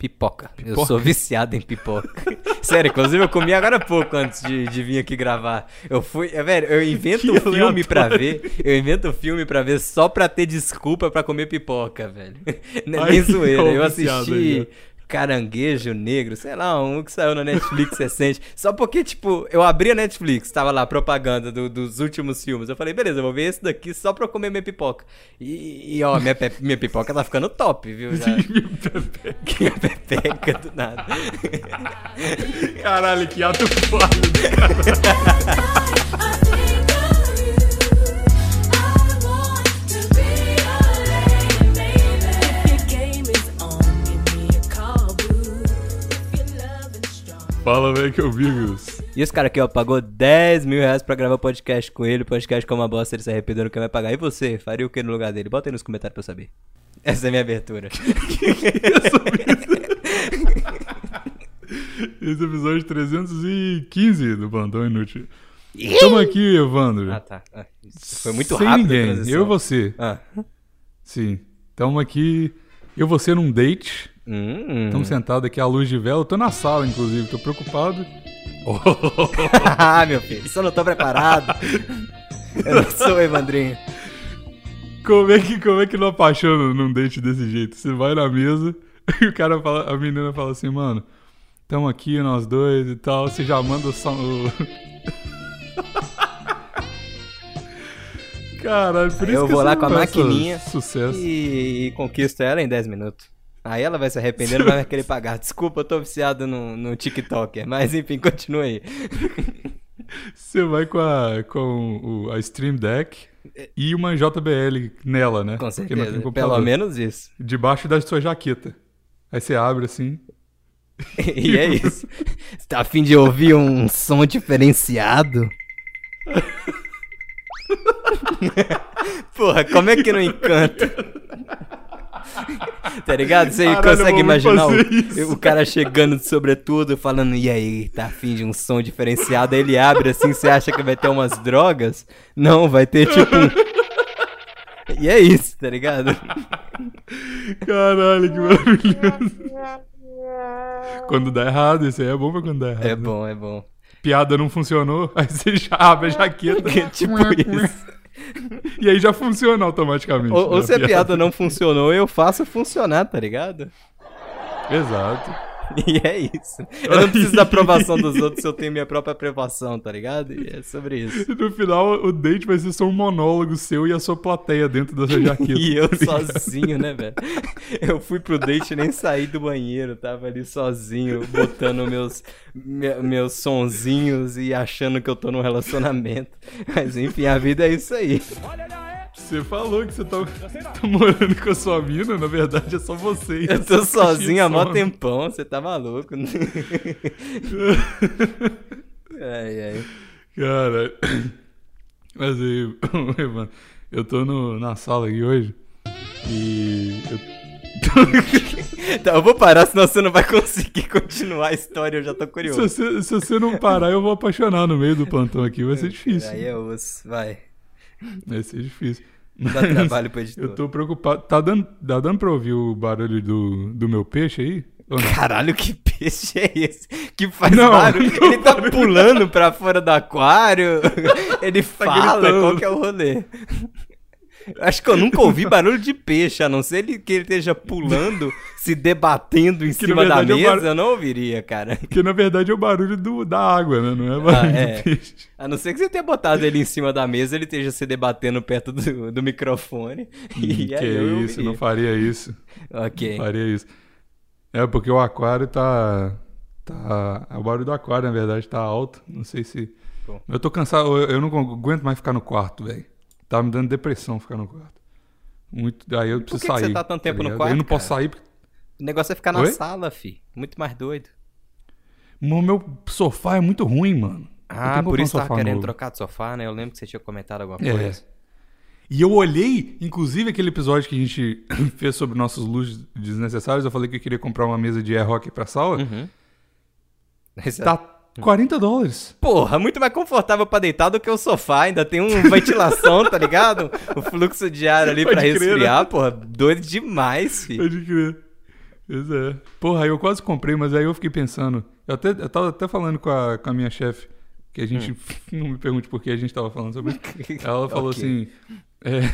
Pipoca. Eu Pipoca? sou viciado em pipoca. Sério, inclusive eu comi agora há pouco antes de, de vir aqui gravar. Eu fui. É, velho, eu invento Que filme pra aleatório. ver. Eu invento filme pra ver só pra ter desculpa pra comer pipoca, velho. Ai, nem zoeira. Eu viciado assisti aí, Caranguejo Negro, sei lá, um que saiu na Netflix recente. Só porque, tipo, eu abri a Netflix, tava lá propaganda do- dos últimos filmes. Eu falei, beleza, eu vou ver esse daqui só pra eu comer minha pipoca. E, e, ó, minha, pe- minha pipoca tá ficando top, viu? Já. minha pepeca do nada. Caralho, que ato falho. Fala, velho, que eu vi, Gus. E esse cara aqui, ó, pagou 10 mil reais pra gravar podcast com ele. Podcast que é uma bosta, ele se arrependeu, não quer mais pagar. E você, faria o que no lugar dele? Bota aí nos comentários pra eu saber. Essa é a minha abertura. Esse episódio 315 do Bandão Inútil. Estamos aqui, Evandro. ah, tá. Ah, foi muito Sem rápido ninguém, eu e você. Ah. Sim. Estamos aqui, eu e você num date. Hum. Estamos sentados aqui à luz de vela. Eu tô na sala, inclusive, tô preocupado. ah, meu filho, eu não tô preparado. eu não sou Evandrinho. Como é que, como é que não apaixona num date desse jeito? Você vai na mesa e o cara fala, a menina fala assim, mano, tamo aqui nós dois e tal, você já manda o som. Caralho, por Aí isso eu que vou lá com a maquininha Sucesso. E, e conquisto ela em 10 minutos. Aí ela vai se arrepender, não vai querer pagar. Desculpa, eu tô viciado no, no TikToker. Mas enfim, continua aí. Você vai com a, com o, a Stream Deck e uma JBL nela, né? Com Porque não tem certeza. Pelo menos isso. Debaixo da sua jaqueta. Aí você abre assim. E é isso. Você tá afim de ouvir um som diferenciado? Porra, como é que não encanta? Tá ligado? Você Caralho, consegue imaginar o, o cara chegando de sobretudo falando, e aí, tá afim de um som diferenciado? Aí ele abre assim, você acha que vai ter umas drogas? Não, vai ter tipo um... E é isso, tá ligado? Caralho, que maravilhoso. Quando dá errado, isso aí é bom pra quando dá errado. É bom, é bom. Piada não funcionou, aí você já abre a jaqueta tipo isso. e aí já funciona automaticamente. Ou, ou né, se a piada não funcionou, eu faço funcionar, tá ligado? Exato. E é isso. Eu não preciso da aprovação dos outros se eu tenho minha própria aprovação, tá ligado? E é sobre isso. No final, o date vai ser só um monólogo seu e a sua plateia dentro da sua jaqueta. E eu tá sozinho, né, velho? Eu fui pro date e nem saí do banheiro, tava ali sozinho, botando meus, me- meus sonzinhos e achando que eu tô num relacionamento. Mas enfim, a vida é isso aí. Você falou que você tá, tá morando com a sua mina, na verdade é só você. Eu tô sozinho há mó tempão, você tá maluco. ai, ai. Cara, mas aí, Evandro, eu tô no, na sala aqui hoje e eu Tá, eu vou parar, senão você não vai conseguir continuar a história, eu já tô se, curioso. você, se você não parar, eu vou apaixonar no meio do plantão aqui, vai ser difícil. Aí é osso, vai. Vai ser difícil. Dá trabalho pro editor. Eu tô preocupado. Tá dando, tá dando pra ouvir o barulho do, do meu peixe aí? Caralho, que peixe é esse? Que faz Não, barulho? não Ele tá pulando pra fora do aquário? Ele fala? gritando. Qual que é o rolê? Acho que eu nunca ouvi barulho de peixe, a não ser ele- que ele esteja pulando, se debatendo em Que, cima da é mesa, bar- eu não ouviria, cara. Porque na verdade é o barulho do, da água, né? Não é barulho é. do peixe. A não ser que você tenha botado ele em cima da mesa, ele esteja se debatendo perto do, do microfone. E que eu isso, não faria isso. Ok. Não faria isso. É porque o aquário tá. tá o barulho do aquário, na verdade, tá alto. Não sei se. Pô. Eu tô cansado, eu, eu não aguento mais ficar no quarto, velho. Tá me dando depressão ficar no quarto. Muito. Aí eu preciso que que sair. você tá tanto tempo no ligado? quarto, Eu não posso cara? sair porque. O negócio é ficar na Oi? sala, fi. Muito mais doido. O meu sofá é muito ruim, mano. Ah, que por comprar um isso tava querendo novo. trocar de sofá, né? Eu lembro que você tinha comentado alguma É. coisa. E eu olhei, inclusive aquele episódio que a gente fez sobre nossos luxos desnecessários, eu falei que eu queria comprar uma mesa de air hockey pra sala. Uhum. Tá 40 dólares. Porra, muito mais confortável pra deitar do que o sofá. Ainda tem um ventilação, tá ligado? O fluxo de ar ali pra crer, resfriar, né? porra. Doido demais, fi. Pode crer. Pois é. Porra, eu quase comprei, mas aí eu fiquei pensando. Eu, até, eu tava até falando com a, com a minha chefe, que a gente. Não me pergunte por que a gente tava falando sobre isso. Ela falou Ok. assim. é,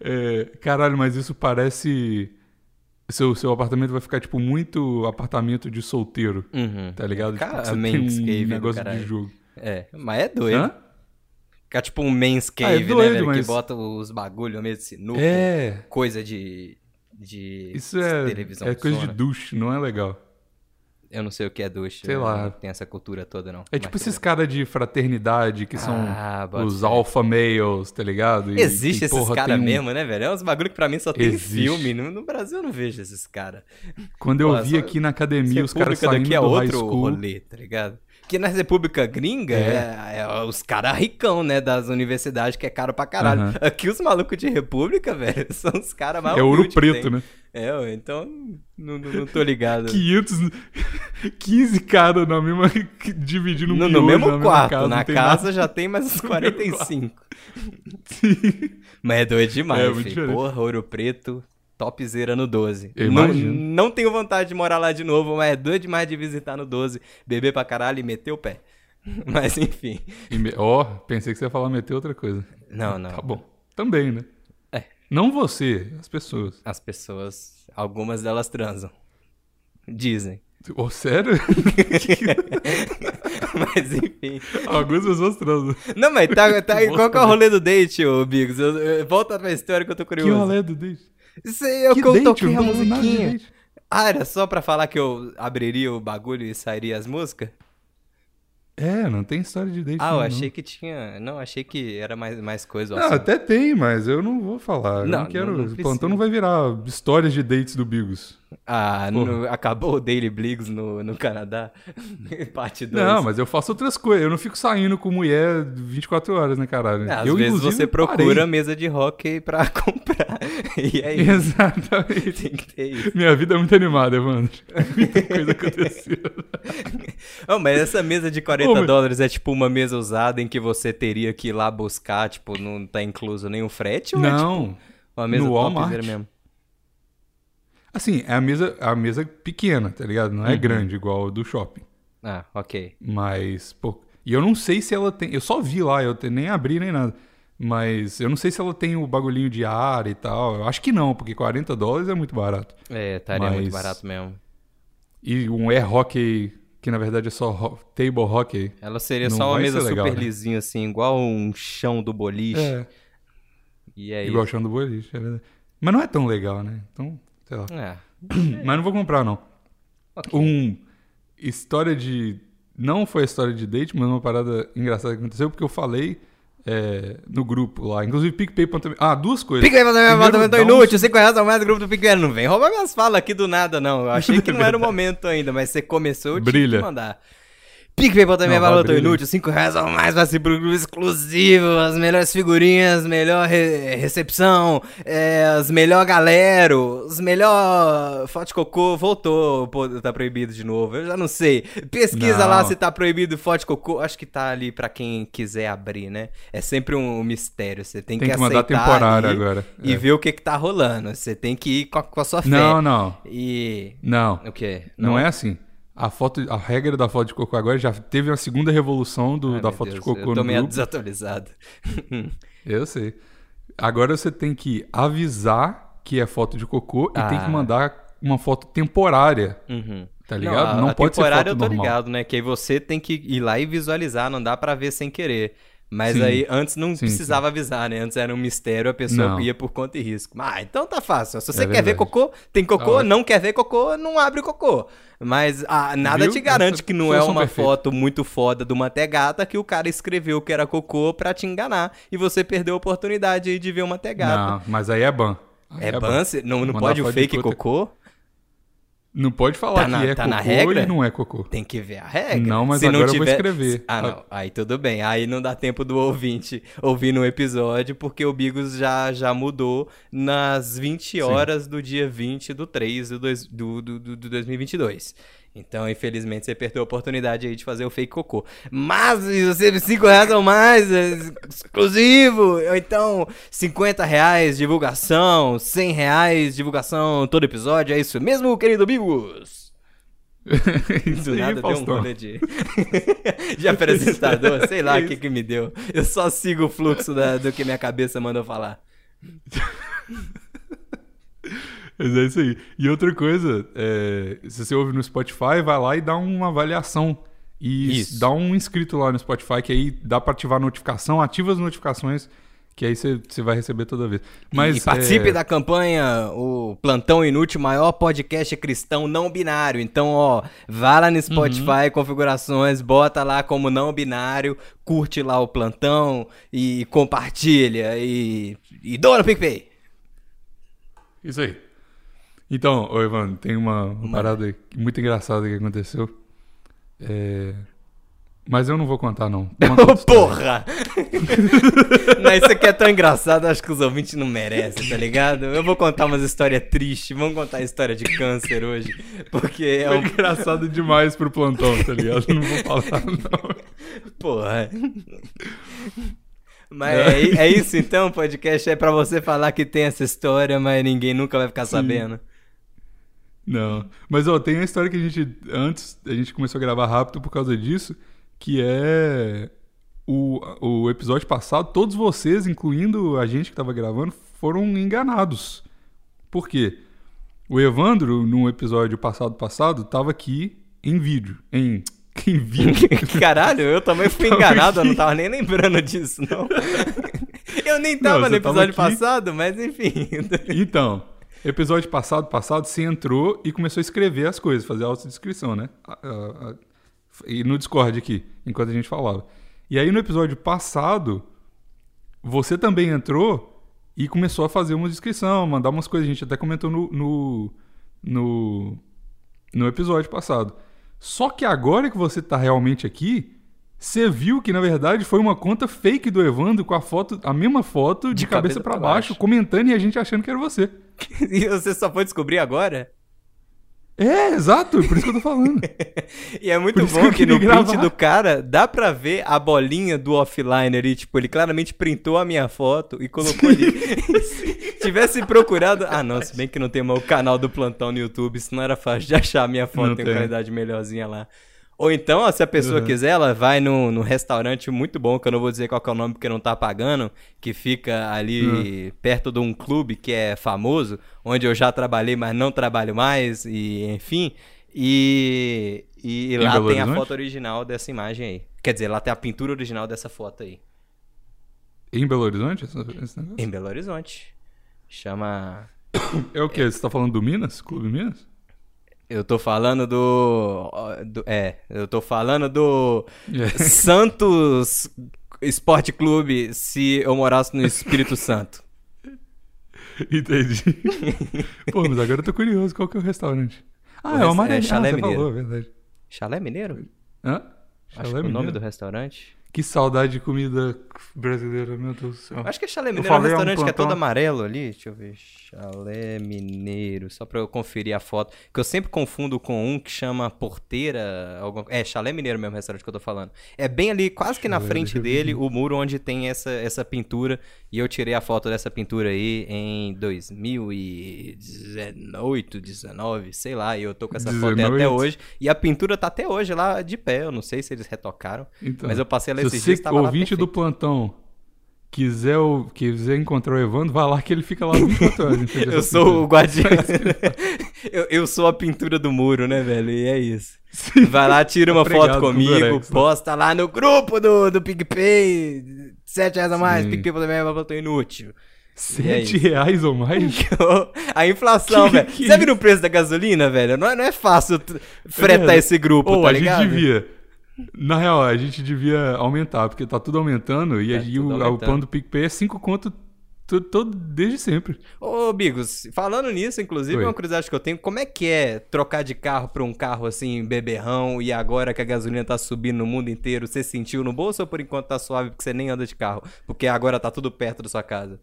é, caralho, mas isso parece. Seu, seu apartamento vai ficar, tipo, muito apartamento de solteiro, Uhum. tá ligado? Cara, tipo, você tem um do negócio de jogo. É, mas é doido. Hã? Ficar tipo um men's Ah, é cave, doido, né, velho? Que mas- bota os bagulho meio de sinuca. É. Coisa de. de Isso é, televisão é coisa de zona. douche, não é legal. Eu não sei o que é duche. Sei lá. Não tem essa cultura toda, não. É tipo Mas esses caras de fraternidade que são Ah, os alpha males, tá ligado? E Existe que, esses caras um- mesmo, né, velho? É uns bagulho que pra mim só tem Existe. filme. No, no Brasil eu não vejo esses caras. Quando eu Porra, vi só- aqui na academia os caras saindo daqui é do high outro school. rolê, tá ligado? Porque na República Gringa é, é os caras ricão, né? Das universidades que é caro pra caralho. Aham. Aqui os malucos de República, velho, são os caras mais É ouro que preto, né? É, então não, não, não tô ligado. 500, 15 caras na mesma. dividindo um no, no mesmo na quarto, casa, na casa nada. já tem mais uns 45. Sim. Mas é doido demais, É, filho. Porra, Ouro Preto, topzera no 12. Eu não, imagino. não tenho vontade de morar lá de novo, mas é doido demais de visitar no 12, beber pra caralho e meter o pé. Mas enfim. E me- Ó, pensei que você ia falar meter outra coisa. Não, não. Tá bom. Também, né? Não você, as pessoas. As pessoas, algumas delas transam. Dizem. Ô, sério? Mas enfim. Algumas pessoas transam. Não, mas tá, tá, Que qual que é o rolê do date, ô Biggs? Eu- eu- Volta pra história que eu tô Que curioso. rolê do date? Isso aí é o Que que eu toquei Eu a musiquinha. Ah, era só pra falar que eu abriria o bagulho e sairia as músicas? É, não tem história de date. Ah, eu não, achei que tinha. Não, achei que era mais, mais coisa. Não, assunto. até tem, mas eu não vou falar. Eu Não, não, quero. não- não o plantão não vai virar histórias de dates do Bigos. Ah, no- acabou o Daily Bliggs no, no Canadá. Parte 2. Não, mas eu faço outras coisas. Eu não fico saindo com mulher 24 horas, né, caralho? Às eu, vezes você parei. procura mesa de hockey pra comprar. E é isso. Exatamente. Tem que ter isso. Minha vida é muito animada, mano. Muita coisa aconteceu. Oh, mas essa mesa de 40 Ô, mas- dólares é tipo uma mesa usada em que você teria que ir lá buscar, tipo, não tá incluso nenhum frete? Ou é tipo Não. uma mesa no Walmart. topzera mesmo? Assim, é a mesa, a mesa pequena, tá ligado? Não é Uhum. grande igual a do shopping. Ah, ok. Mas, pô. E eu não sei se ela tem. Eu só vi lá, eu nem abri nem nada. Mas eu não sei se ela tem o bagulhinho de ar e tal. Eu acho que não, porque 40 dólares é muito barato. É, estaria muito Mas- barato mesmo. E um air hockey, que na verdade é só ho- table hockey. Ela seria só uma mesa legal, super né? lisinha, assim, igual um chão do boliche. É, E é igual isso. chão do boliche, é verdade. Mas não é tão legal, né? Então, sei lá. É. Mas não vou comprar, não. ok. Um. História de. Não foi a história de date, mas uma parada engraçada que aconteceu, porque eu falei é, no grupo lá. Inclusive, PicPay.me. Ah, duas coisas. PicPay pra minha Primeiro, apartamento dá um- inútil, 5 reais ao mais do grupo do PicPay. Não vem roubar minhas falas aqui do nada, não. Eu achei que não era o momento ainda, mas você começou, eu tinha Brilha. que mandar. PicPay Não, vai, apartamento brilha. inútil, 5 reais ao mais, vai ser pro grupo exclusivo, as melhores figurinhas, melhor re- recepção, é, as melhor galera, os melhor foto de cocô, voltou, pô, tá proibido de novo, eu já não sei. Pesquisa Não. lá se tá proibido foto de cocô, acho que tá ali pra quem quiser abrir, né? É sempre um mistério, você tem, Tem que, que mandar temporário agora. E É. ver o que que tá rolando, você tem que ir com a, com a sua fé. Não, não. E... Não. O quê? Não, é assim. A, foto, a regra da foto de cocô agora já teve a segunda revolução do, Ai, da foto de Deus, cocô Eu no tô meio grupo. desatualizado. Eu sei. Agora você tem que avisar que é foto de cocô e tem Ah. que mandar uma foto temporária, Uhum. tá ligado? a- Não, a pode ser temporária foto eu tô normal. ligado, né? Que aí você tem que ir lá e visualizar, não dá pra ver sem querer. Mas Sim. aí antes não Sim, precisava avisar, né? Antes era um mistério, a pessoa Não. ia por conta e risco. Ah, então tá fácil. Se você É quer ver cocô, tem cocô. ótimo. não quer ver cocô, não abre cocô. Mas ah, nada Viu? te garante que não é uma foto muito foda de uma tegata que o cara escreveu que era cocô pra te enganar. E você perdeu a oportunidade aí de ver uma tegata. Não, mas aí é ban. Aí É ban? Cê- Não, não Mandar pode o fake cocô? Não pode falar Tá na- que é tá cocô na regra? e não é cocô. Tem que ver a regra. Não, mas Se agora eu vou tiver- escrever. Ah, não. Aí tudo bem. Aí não dá tempo do ouvinte ouvir no episódio, porque o Bigos já, já mudou nas 20 horas do dia 20 do 3 do, dois, do, do, do, do 2022. Então, infelizmente, você perdeu a oportunidade aí de fazer o fake cocô. Mas, se você 5 reais ou mais, é exclusivo. Ou então, 50 reais divulgação, 100 reais divulgação todo episódio. É isso mesmo, querido Bigos? Isso Do aí, nada deu um rolê de, de apresentador, sei lá o que, que me deu. Eu só sigo o fluxo da- do que minha cabeça mandou falar. Mas é isso aí. E outra coisa, é, se você ouve no Spotify, vai lá e dá uma avaliação. E Isso. dá um inscrito lá no Spotify, que aí dá pra ativar a notificação, ativa as notificações, que aí você, vai receber toda vez. Mas, e participe é, da campanha o Plantão Inútil, maior podcast cristão não binário. Então, ó, vá lá no Spotify, configurações, bota lá como não binário, curte lá o plantão e compartilha e, e doa no PicPay. Isso aí. Então, ô Evandro, tem uma, uma parada muito engraçada que aconteceu. É, Mas eu não vou contar, não. Conta. Porra! não, isso aqui é tão engraçado, acho que os ouvintes não merecem, tá ligado? Eu vou contar umas histórias tristes, vamos contar a história de câncer hoje, porque é um... engraçado demais pro plantão, tá ligado? Não vou falar, não. Porra. Mas é, é isso então, o podcast é pra você falar que tem essa história, mas ninguém nunca vai ficar sabendo. Não. Mas, ó, tem a história que a gente. Antes, a gente começou a gravar rápido por causa disso, que é. O, o episódio passado, todos vocês, incluindo a gente que tava gravando, foram enganados. Por quê? O Evandro, no episódio passado passado, tava aqui em vídeo. Em. Em vídeo. Caralho, eu também fui Tava enganado, eu não aqui. tava nem lembrando disso, não. Eu nem tava Não, no tava episódio aqui. passado, mas enfim. Então, episódio passado, passado, você entrou e começou a escrever as coisas, fazer a autodescrição, né? E no Discord aqui, enquanto a gente falava. E aí no episódio passado, você também entrou e começou a fazer uma descrição, mandar umas coisas. A gente até comentou no, no, no, no episódio passado. Só que agora que você tá realmente aqui, você viu que na verdade foi uma conta fake do Evandro com a foto, a mesma foto de, De cabeça, pra baixo, baixo. comentando e a gente achando que era você. E você só foi descobrir agora? É, exato, por isso que eu tô falando. E é muito isso que bom eu que, no queria print gravar. do cara dá pra ver a bolinha do offline ali. Tipo, ele claramente printou a minha foto e colocou ali. Se tivesse procurado. Ah, não, se bem que não tem mais o canal do plantão no YouTube, senão era fácil de achar a minha foto Não em tem. qualidade melhorzinha lá. Ou então, ó, se a pessoa Uhum. quiser, ela vai num, num restaurante muito bom, que eu não vou dizer qual que é o nome porque não tá pagando, que fica ali perto de um clube que é famoso, onde eu já trabalhei, mas não trabalho mais, e enfim. E, e Em lá Belo tem a Horizonte? foto original dessa imagem aí. Quer dizer, lá tem a pintura original dessa foto aí. em Belo Horizonte, esse, negócio? Em Belo Horizonte. Chama. É o quê? Você tá falando do Minas? Clube Minas? Eu tô falando do. do- é, eu tô falando do. É. Santos Esporte Clube se eu morasse no Espírito Santo. Entendi. Pô, mas agora eu tô curioso. Qual que é o restaurante? Ah, O é o Amarelinha. é Chalé ah, Mineiro. falou, é verdade. Chalé Mineiro? Hã? Acho Chalé que é o nome Mineiro? do restaurante. Que saudade de comida brasileira, meu Deus do céu. Acho que é Chalé Mineiro, é um é um restaurante que é todo amarelo ali. Deixa eu ver. Chalé Mineiro. Só pra eu conferir a foto. Que eu sempre confundo com um que chama Porteira. Alguma... É, Chalé Mineiro mesmo, restaurante que eu tô falando. É bem ali, quase que na Chalé, frente dele, o muro onde tem essa, essa pintura. E eu tirei a foto dessa pintura aí em 2018, 19, sei lá. E eu tô com essa foto aí até 18. hoje. E a pintura tá até hoje lá de pé. Eu não sei se eles retocaram. Então, Mas eu passei lá Se esses dias, tava lá ouvinte do plantão, quiser, o- quiser encontrar o Evandro, vai lá que ele fica lá 24 horas. em frente a Eu sou o pintura. guardião. eu, eu sou a pintura do muro, né, velho? E é isso. Vai lá, tira uma Obrigado, foto comigo, Durex, né? posta lá no grupo do, do PicPay. 7 reais a mais, Sim. PicPay também é inútil. E é Sete isso. reais ou mais? a inflação, velho. Você viu o preço da gasolina, velho? Não é, não é fácil fretar É. esse grupo, Ou tá a ligado? gente devia. Na real, a gente devia aumentar, porque tá tudo aumentando e Tá aí tudo o, o aumentando. plano do PicPay é 5 conto Tô, desde sempre. Ô, Bigos, falando nisso, inclusive, Oi. uma curiosidade que eu tenho, como é que é trocar de carro pra um carro assim, beberrão, e agora que a gasolina tá subindo no mundo inteiro, você sentiu no bolso ou por enquanto tá suave porque você nem anda de carro? Porque agora tá tudo perto da sua casa.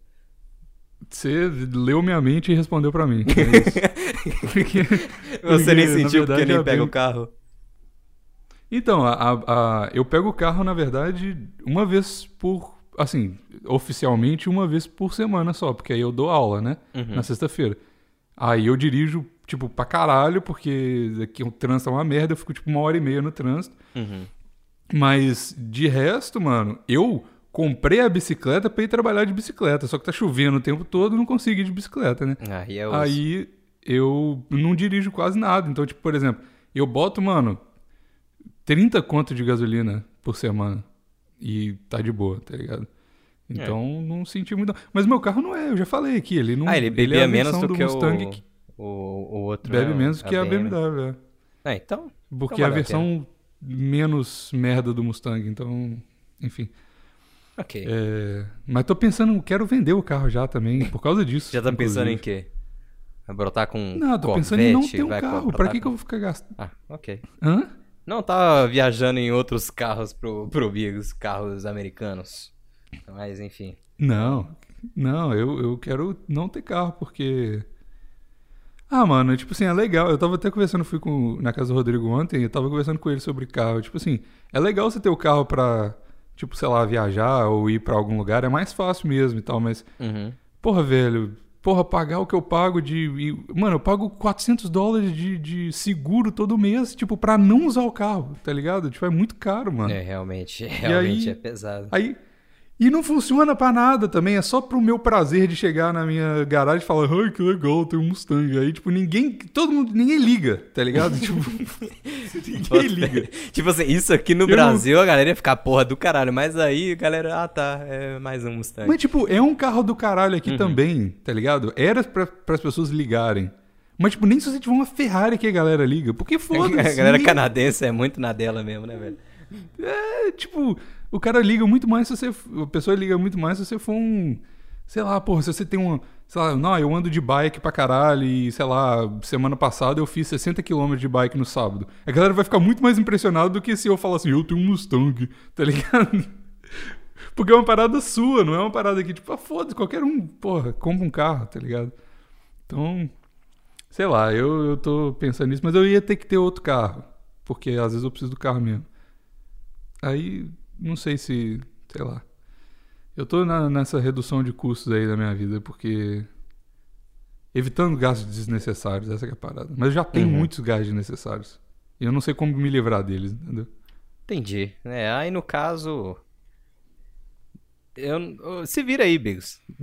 Você leu minha mente e respondeu pra mim. É isso. Porque- Você nem porque, sentiu porque verdade, nem a pega bem- o carro. Então, a, a- a- eu pego o carro, na verdade, uma vez por. Assim, oficialmente, uma vez por semana só, porque aí eu dou aula, né? Uhum. Na sexta-feira. Aí eu dirijo, tipo, pra caralho, porque aqui o trânsito é uma merda, eu fico, tipo, uma hora e meia no trânsito. Uhum. Mas, de resto, mano, eu comprei a bicicleta pra ir trabalhar de bicicleta. Só que tá chovendo o tempo todo, não consigo ir de bicicleta, né? Aí o. Aí eu não dirijo quase nada. Então, tipo, por exemplo, eu boto, mano, 30 conto de gasolina por semana. E tá de boa, tá ligado? Então não senti muito. Mas meu carro não é, eu já falei aqui, ele não Ah, ele é bebia a menos versão do, que Mustang o, que o, o outro. bebe né, menos que a BMW, é. Ah, então. Porque Então é a versão menos merda do Mustang, então, enfim. Ok. É, Mas tô pensando, quero vender o carro já também, por causa disso. Já tá pensando em inclusive. quê? Vai brotar com. Não, tô Corvette, pensando em não ter um carro. Pra que, que com- eu vou ficar gastando? Ah, ok. Hã? Não, tava viajando em outros carros pro, pro Bigos, carros americanos. Mas enfim. Não, não, eu, eu quero não ter carro, porque. Ah, mano, tipo assim, é legal. Eu tava até conversando, fui com, na casa do Rodrigo ontem, eu tava conversando com ele sobre carro. Tipo assim, é legal você ter o carro pra, tipo, sei lá, viajar ou ir pra algum lugar, é mais fácil mesmo e tal, mas, Uhum. porra, velho, porra, pagar o que eu pago de. mano, eu pago 400 dólares de, de seguro todo mês, tipo, pra não usar o carro, tá ligado? Tipo, é muito caro, mano. É, realmente, realmente aí- é pesado. Aí. E não funciona pra nada também, é só pro meu prazer de chegar na minha garagem e falar, ai, que legal, tem um Mustang. Aí, tipo, ninguém. Todo mundo. Ninguém liga, tá ligado? tipo. ninguém liga. tipo assim, isso aqui no Eu não- Brasil a galera ia ficar porra do caralho, mas aí a galera, ah tá, é mais um Mustang. Mas, tipo, é um carro do caralho aqui Uhum. também, tá ligado? Era pra, pras pessoas ligarem. Mas, tipo, nem se você tiver uma Ferrari que a galera liga. Porque foda-se. a galera ninguém- canadense é muito na dela mesmo, né, velho? É, tipo, o cara liga muito mais se você. A pessoa liga muito mais se você for um. Sei lá, porra, se você tem um. Sei lá, não, eu ando de bike pra caralho e, sei lá, semana passada eu fiz 60 km de bike no sábado. A galera vai ficar muito mais impressionada do que se eu falar assim, eu tenho um Mustang, tá ligado? Porque é uma parada sua, não é uma parada que, tipo, ah, foda-se, qualquer um, porra, compra um carro, tá ligado? Então, sei lá, eu, eu tô pensando nisso, mas eu ia ter que ter outro carro. Porque às vezes eu preciso do carro mesmo. Aí, não sei se, sei lá. Eu tô na- nessa redução de custos aí da minha vida, porque. Evitando gastos desnecessários, essa que é a parada. Mas eu já tenho Uhum. muitos gastos desnecessários. E eu não sei como me livrar deles, entendeu? Entendi. É, aí no caso. Eu, se vira aí, Bigos.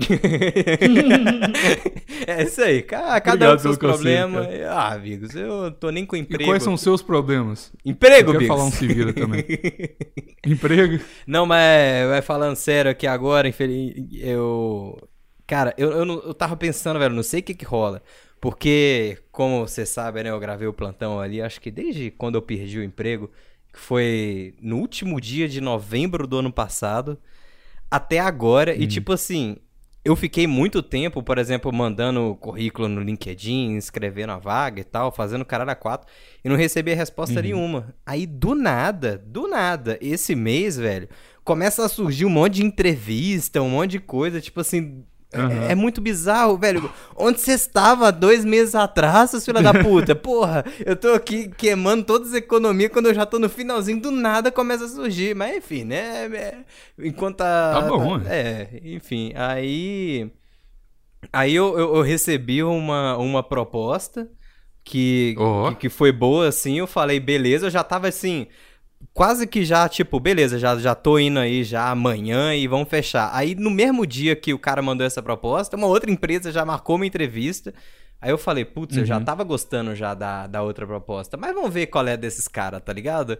é isso aí. ca- Cada um Obrigado com seus problemas. ah, Bigos, eu tô nem com E emprego. quais são os seus problemas? Emprego, eu Bigos. falar um se vira também. Emprego? Não, mas vai falando sério aqui agora, infeliz... eu. Cara, eu, eu, não- eu tava pensando, velho, não sei o que que rola. Porque, como você sabe, né, eu gravei o plantão ali, acho que desde quando eu perdi o emprego, que foi no último dia de novembro do ano passado, até agora. E, tipo assim, eu fiquei muito tempo, por exemplo, mandando currículo no LinkedIn, escrevendo a vaga e tal, fazendo caralho a quatro, e não recebi resposta nenhuma. Aí, do nada, do nada, esse mês, velho, começa a surgir um monte de entrevista, um monte de coisa, tipo assim. É- Aham. É, muito bizarro, velho. Onde você estava dois meses atrás, seus filha da puta? Porra, eu tô aqui queimando todas as economias quando eu já tô no finalzinho, do nada começa a surgir. Mas enfim, né? é- enquanto a. Tá bom, tá- É, enfim. Aí. Aí eu, eu, eu recebi uma, uma proposta que, Ó. que, que foi boa, assim. Eu falei, beleza, eu já tava assim. Quase que já, tipo, beleza, já, já tô indo aí já amanhã e vamos fechar. Aí no mesmo dia que o cara mandou essa proposta, uma outra empresa já marcou uma entrevista. Aí eu falei, putz, eu já Uhum. tava gostando já da, da outra proposta, mas vamos ver qual é desses caras, tá ligado?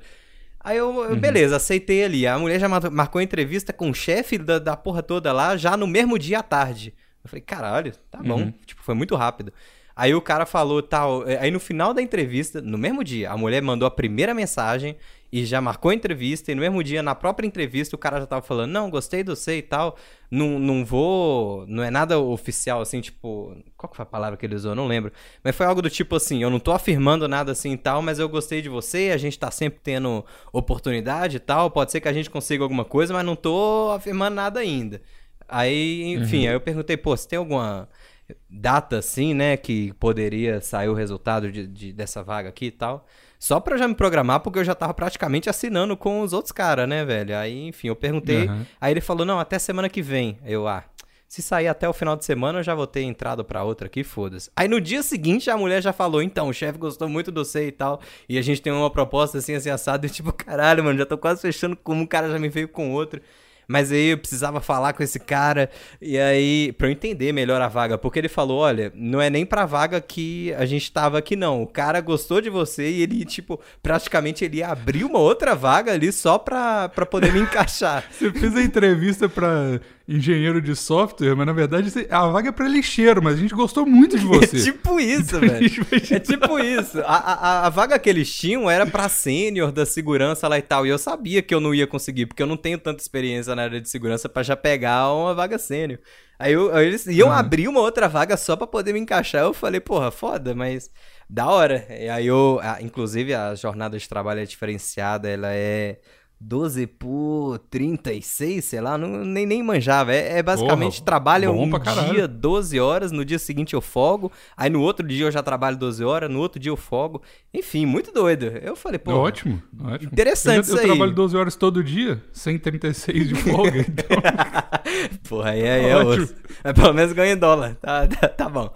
Aí eu, Uhum. beleza, aceitei ali. A mulher já mar- marcou entrevista com o chefe da, da porra toda lá, já no mesmo dia à tarde. Eu falei, caralho, tá bom. Uhum. Tipo, foi muito rápido. Aí o cara falou tal. é, Aí no final da entrevista, no mesmo dia, a mulher mandou a primeira mensagem e já marcou a entrevista. E no mesmo dia, na própria entrevista, o cara já tava falando: Não, gostei do você e tal. Não, não vou. Não é nada oficial, assim, tipo. Qual que foi a palavra que ele usou? Não lembro. Mas foi algo do tipo assim: Eu não tô afirmando nada assim e tal, mas eu gostei de você. A gente tá sempre tendo oportunidade e tal. Pode ser que a gente consiga alguma coisa, mas não tô afirmando nada ainda. Aí, enfim, aí eu perguntei: Pô, você tem alguma data assim, né, que poderia sair o resultado de, de- dessa vaga aqui e tal. Só pra já me programar, porque eu já tava praticamente assinando com os outros caras, né, velho? Aí, enfim, eu perguntei. Aham. Aí ele falou: não, até semana que vem. Eu, ah. Se sair até o final de semana, eu já vou ter entrado pra outra aqui, foda-se. Aí no dia seguinte a mulher já falou: então, o chefe gostou muito do você e tal. E a gente tem uma proposta assim, assim, assado. E tipo, caralho, mano, já tô quase fechando com um cara já me veio com outro. Mas aí eu precisava falar com esse cara. E aí, pra eu entender melhor a vaga, porque ele falou: olha, não é nem pra vaga que a gente tava aqui, não. O cara gostou de você e ele, tipo, praticamente ele ia abrir uma outra vaga ali só pra, pra poder me encaixar. Você fez a entrevista pra engenheiro de software, mas na verdade a vaga é pra lixeiro, mas a gente gostou muito de você. É tipo isso, velho. É tipo isso. A, a, a vaga que eles tinham era pra sênior da segurança lá e tal. E eu sabia que eu não ia conseguir, porque eu não tenho tanta experiência na área de segurança pra já pegar uma vaga sênior. Aí, eu- eles iam Uhum. abrir uma outra vaga só pra poder me encaixar. Eu falei, porra, foda, mas da hora. E aí eu, inclusive a jornada de trabalho é diferenciada, ela é 12 por 36, sei lá, não, nem, nem manjava. É, é basicamente Porra, trabalha um dia 12 horas, no dia seguinte eu folgo, aí no outro dia eu já trabalho 12 horas, no outro dia eu folgo. Enfim, muito doido. Eu falei, pô, ótimo, ótimo. Interessante eu, isso eu aí. trabalho 12 horas todo dia, 136 de folga, então porra, aí, aí é Ótimo. osso. Mas pelo menos ganha em dólar, tá, tá, tá bom.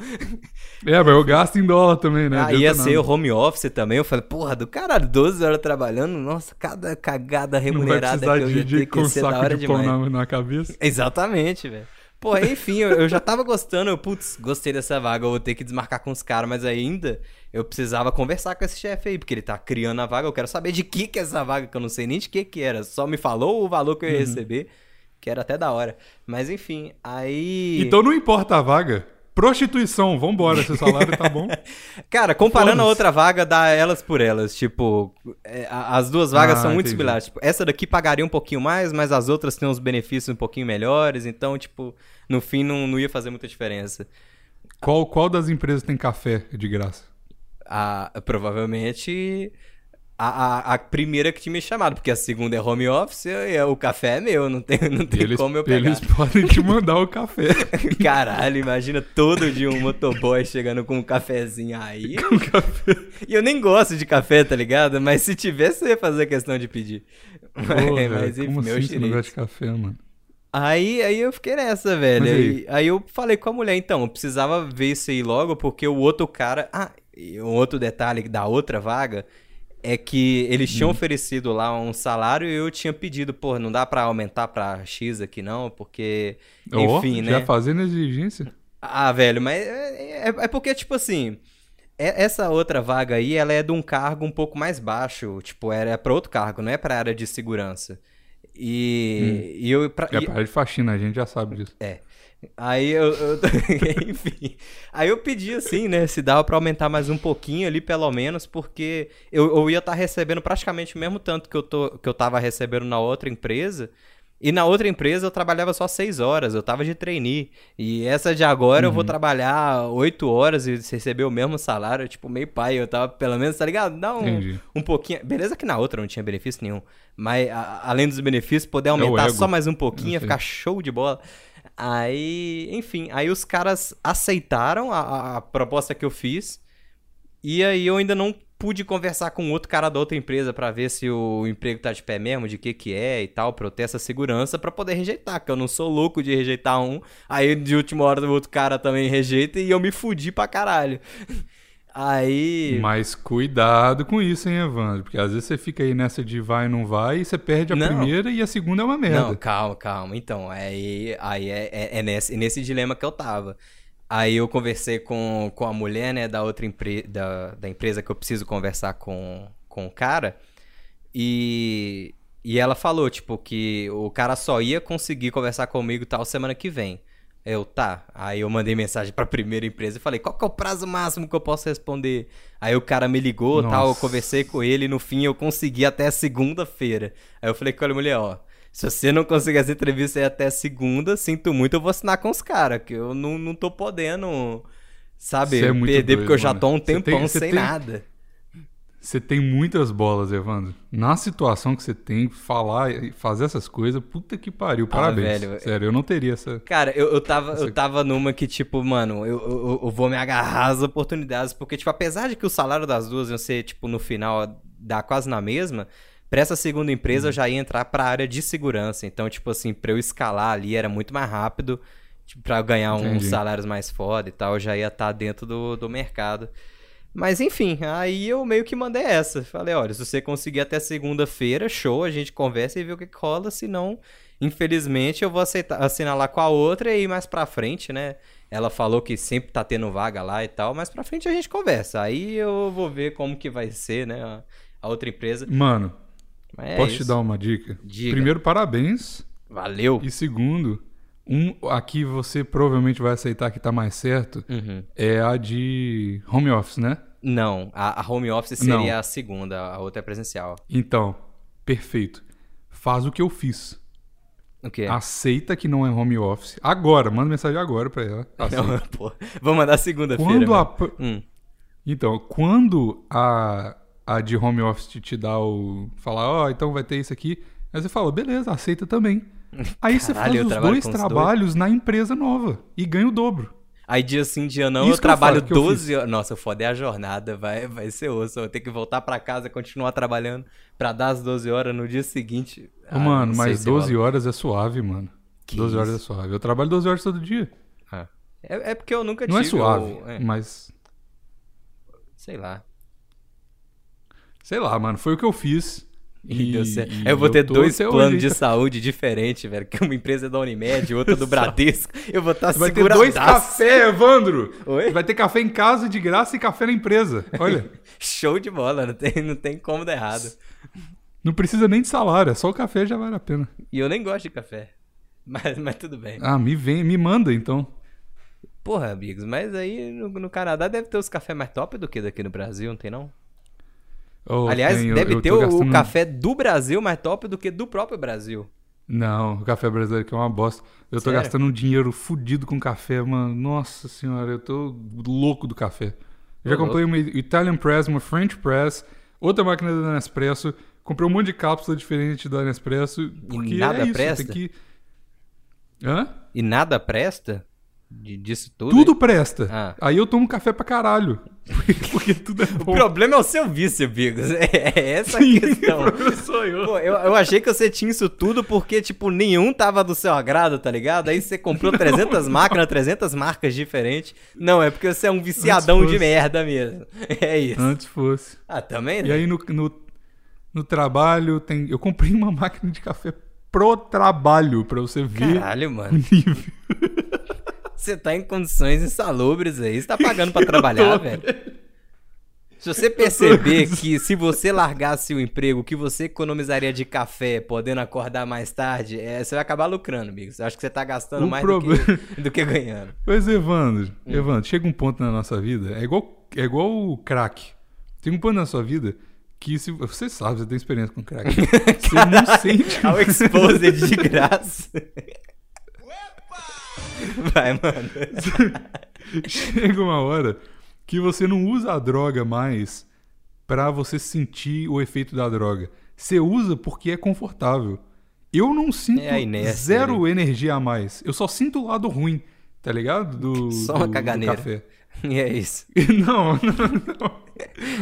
É, mas eu gasto em dólar também, né? Ah, ia nada. ser o home office também, eu falei, porra, do caralho, 12 horas trabalhando, nossa, cada cagada remunerada que eu ia ter que ser da hora de demais. na, na cabeça. Exatamente, velho. Pô, enfim, eu, eu já tava gostando, eu, putz, gostei dessa vaga, eu vou ter que desmarcar com os caras, mas ainda eu precisava conversar com esse chefe aí, porque ele tá criando a vaga, eu quero saber de que que é essa vaga, que eu não sei nem de que que era, só me falou o valor que eu ia receber, que era até da hora. Mas enfim, aí... Então não importa a vaga. Prostituição, vambora, seu salário tá bom. Cara, comparando a outra vaga, dá elas por elas. Tipo, é, as duas vagas Ah, são muito entendi. similares. Tipo, essa daqui pagaria um pouquinho mais, mas as outras têm uns benefícios um pouquinho melhores. Então, tipo, no fim não, não ia fazer muita diferença. Qual, qual das empresas tem café de graça? A, provavelmente a, a, a primeira que tinha me chamado, porque a segunda é home office e o café é meu, não tem, não tem Eles, como eu pegar. eles podem te mandar o café. Caralho, imagina todo dia um motoboy chegando com um cafezinho aí. Com café. E eu nem gosto de café, tá ligado? Mas se tivesse, eu ia fazer questão de pedir. Pô, Mas, mas enfim, como meu assim você não gosta de café, mano? Aí, aí eu fiquei nessa, velho. Aí, aí? aí eu falei com a mulher, então, eu precisava ver isso aí logo, porque o outro cara. Ah, e um outro detalhe da outra vaga é que eles tinham Hum. oferecido lá um salário e eu tinha pedido, pô, não dá pra aumentar pra X aqui não, porque. Enfim, já né? fazendo exigência? Ah, velho, mas é, é- é porque, tipo assim, é- essa outra vaga aí, ela é de um cargo um pouco mais baixo. Tipo, era pra outro cargo, não é pra área de segurança. E, e eu. pra- É e- para de faxina, a gente já sabe disso. é. Aí eu, eu- enfim. Aí eu pedi assim, né? Se dava pra aumentar mais um pouquinho ali, pelo menos, porque eu, eu ia estar recebendo praticamente o mesmo tanto que eu, tô, que eu tava recebendo na outra empresa. E na outra empresa eu trabalhava só seis horas, eu tava de trainee. E essa de agora eu vou trabalhar oito horas e receber o mesmo salário, tipo, meio pai. Eu tava, pelo menos, tá ligado? Dá um, Entendi. um pouquinho. Beleza que na outra não tinha benefício nenhum. Mas a- além dos benefícios, poder o aumentar só mais um pouquinho, ia ficar show de bola. Aí, enfim, aí os caras aceitaram a, a- proposta que eu fiz. E aí eu ainda não pude conversar com outro cara da outra empresa pra ver se o emprego tá de pé mesmo, de que que é e tal, pra eu ter essa segurança pra poder rejeitar, que eu não sou louco de rejeitar um. Aí de última hora o outro cara também rejeita e eu me fudi pra caralho. Aí. Mas cuidado com isso, hein, Evandro? Porque às vezes você fica aí nessa de vai e não vai e você perde a Não. primeira e a segunda é uma merda. Não, calma, calma. Então, aí, aí é, é, é nesse, nesse dilema que eu tava. Aí eu conversei com, com a mulher, né, da outra empresa, da, da empresa que eu preciso conversar com, com o cara. E, e ela falou, tipo, que o cara só ia conseguir conversar comigo tal semana que vem. Eu, tá. Aí eu mandei mensagem pra primeira empresa e falei, qual que é o prazo máximo que eu posso responder? Aí o cara me ligou Nossa. tal, eu conversei com ele no fim eu consegui até segunda-feira. Aí eu falei com a mulher, ó, se você não conseguir essa entrevista aí até segunda, sinto muito, eu vou assinar com os caras, que eu não, não tô podendo, sabe, é perder, doido, porque eu já tô há um tem- tempão você sem tem- nada. Você tem muitas bolas, Evandro. Na situação que você tem, falar e fazer essas coisas, puta que pariu. Parabéns. velho, Sério, eu não teria essa. Cara, eu, eu, tava, Essa- eu tava numa que, tipo, mano, eu, eu, eu vou me agarrar às oportunidades, porque, tipo, apesar de que o salário das duas iam ser, tipo, no final, dar quase na mesma, pra essa segunda empresa eu já ia entrar pra área de segurança. Então, tipo assim, pra eu escalar ali era muito mais rápido, tipo, pra eu ganhar uns Entendi. salários mais foda e tal, eu já ia estar dentro do, do mercado. Mas enfim, aí eu meio que mandei essa. Falei, olha, se você conseguir até segunda-feira, show, a gente conversa e vê o que, rola. Se não, infelizmente, eu vou aceitar, assinar lá com a outra e ir mais pra frente, né? Ela falou que sempre tá tendo vaga lá e tal, mas pra frente a gente conversa. Aí eu vou ver como que vai ser, né? A, a outra empresa. Mano, é posso te isso. dar uma dica? Diga. Primeiro, parabéns. Valeu. E segundo, um, aqui você provavelmente vai aceitar que tá mais certo. Uhum. É a de home office, né? Não, a, a home office seria Não. a segunda, a outra é presencial. Então, perfeito. Faz o que eu fiz. O quê? Aceita que não é home office. Agora, manda mensagem agora pra ela. Não, pô. Vou mandar segunda-feira. Quando a. Hum. Então, quando a, a de home office te, te dá o. falar, ó, então vai ter isso aqui. Aí você fala, beleza, aceita também. Aí você Caralho, eu faz os trabalho dois trabalhos na empresa nova e ganha o dobro. Aí dia sim, dia não, Isso eu que eu trabalho falo, que eu 12 horas. Nossa, foda é a jornada, vai, vai ser osso. Eu vou ter que voltar pra casa, continuar trabalhando pra dar as 12 horas no dia seguinte. Ah, mano, não mas se 12 rola. horas é suave, mano. Que 12 horas isso? é suave. Eu trabalho 12 horas todo dia. Ah. É, é porque eu nunca Não é tive. suave, o- é, mas. sei lá. Sei lá, mano, foi o que eu fiz. E deu certo. e eu vou ter dois planos de saúde diferentes, velho. Que uma empresa é da Unimed, outra do Bradesco. Eu vou estar Vai ter dois café, Evandro! Oi? Vai ter café em casa de graça e café na empresa. Olha, Show de bola, não tem, não tem como dar errado. não precisa nem de salário, é só o café já vale a pena. E eu nem gosto de café. Mas, mas tudo bem. Ah, me vem, me manda então. Porra, amigos, mas aí no, no Canadá deve ter os cafés mais top do que daqui no Brasil, não tem não? Oh, Aliás, tem, eu- deve eu ter tô o, gastando- café do Brasil mais top do que do próprio Brasil. Não, o café brasileiro que é uma bosta. Eu tô Sério? gastando um dinheiro fudido com café, mano. Nossa senhora, eu tô louco do café. Eu já comprei uma Italian Press, uma French Press, outra máquina da Nespresso. Comprei um monte de cápsula diferente da Nespresso. Porque nada é isso, presta? tem que... Hã? E nada presta de, disso tudo? Tudo presta. Ah. Aí eu tomo café pra caralho. Porque tudo é O bom. problema é o seu vício, Bigos. É essa a questão. o sou eu. Pô, eu, eu achei que você tinha isso tudo porque, tipo, nenhum tava do seu agrado, tá ligado? Aí você comprou 300 máquinas, 300 marcas diferentes. Não, é porque você é um viciadão de merda mesmo. É isso. Antes fosse. Ah, também, E né? aí no, no, no trabalho tem. Eu comprei uma máquina de café pro trabalho, pra você ver Caralho, o mano. nível. Você tá em condições insalubres aí. Você tá pagando pra trabalhar, tô, velho. Se você perceber que se você largasse o emprego, que você economizaria de café, podendo acordar mais tarde, é, você vai acabar lucrando, amigo. Eu acho que você tá gastando O mais problema- do, que, do que ganhando. Mas, Evandro, Hum. Evandro, chega um ponto na nossa vida, é igual, é igual o crack. Tem um ponto na sua vida que se você sabe, você tem experiência com crack. Você não sente. Ao exposed de graça. Vai, mano. Chega uma hora que você não usa a droga mais pra você sentir o efeito da droga. Você usa porque é confortável. Eu não sinto É inércia zero energia a mais. Eu só sinto o lado ruim, tá ligado? Do, Só do- uma do caganeira. café. E é isso. Não, não, não.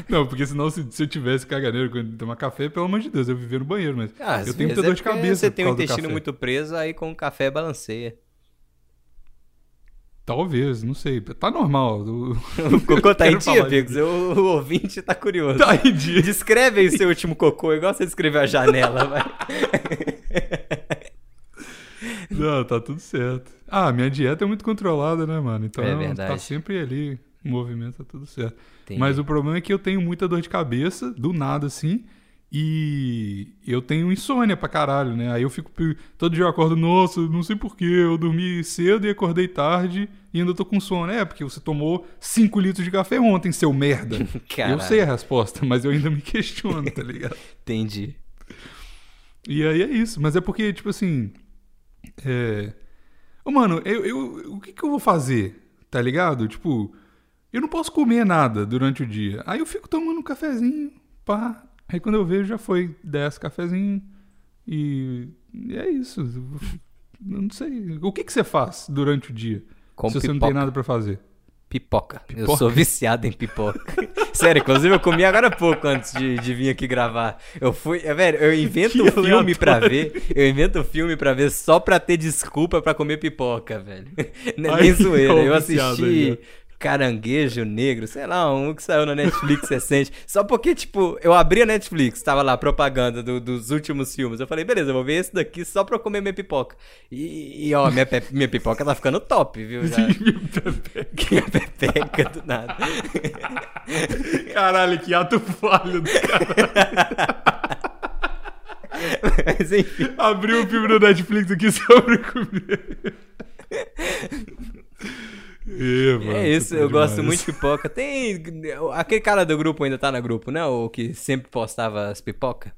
Não, porque senão se, se eu tivesse caganeiro quando tomar café, pelo amor de Deus, eu vivia no banheiro, mas Ah, eu tenho vezes muita é dor de cabeça. Você tem o do intestino muito preso, aí com o café balanceia. Talvez, não sei. Tá normal. O, O cocô tá em dia, Bigos? O, o ouvinte tá curioso. Tá em dia. Descreve aí seu último cocô, igual você descreveu a janela, vai. Não, tá tudo certo. Ah, minha dieta é muito controlada, né, mano? Então É tá verdade. sempre ali, o movimento tá tudo certo. Entendi. Mas o problema é que eu tenho muita dor de cabeça, do nada assim, E eu tenho insônia pra caralho, né? Aí eu fico. Todo dia eu acordo, nossa, não sei porquê, eu dormi cedo e acordei tarde e ainda tô com sono. É, porque você tomou 5 litros de café ontem, seu merda. eu sei a resposta, mas eu ainda me questiono, tá ligado? Entendi. E aí é isso. Mas é porque, tipo assim. É. Ô, mano, eu, eu, o que, que eu vou fazer? Tá ligado? Tipo, eu não posso comer nada durante o dia. Aí eu fico tomando um cafezinho, pá, Aí quando eu vejo já foi 10 cafezinhos e, e é isso. Eu não sei. O que, que você faz durante o dia? Com se pipoca. você não tem nada para fazer? Pipoca. pipoca. Eu sou viciado em pipoca. Sério, inclusive eu comi agora há pouco antes de, de vir aqui gravar. Eu fui. É, velho, eu invento que filme aleatório. pra ver. Eu invento filme pra ver só pra ter desculpa pra comer pipoca, velho. Não é nem zoeira. Eu assisti. Aí, Caranguejo Negro, sei lá, um que saiu na Netflix recente. Só porque, tipo, eu abri a Netflix, tava lá propaganda do, dos últimos filmes. Eu falei, beleza, eu vou ver esse daqui só pra eu comer minha pipoca. E, e ó, minha, pe minha pipoca tá ficando top, viu? Já. minha pepeca do nada. Caralho, que ato falho do caralho. Mas enfim. Abriu um filme no Netflix aqui sobre comer. É, mano, é isso, eu demais. gosto muito de pipoca. Tem. Aquele cara do grupo ainda tá no grupo, né? O que sempre postava as pipocas.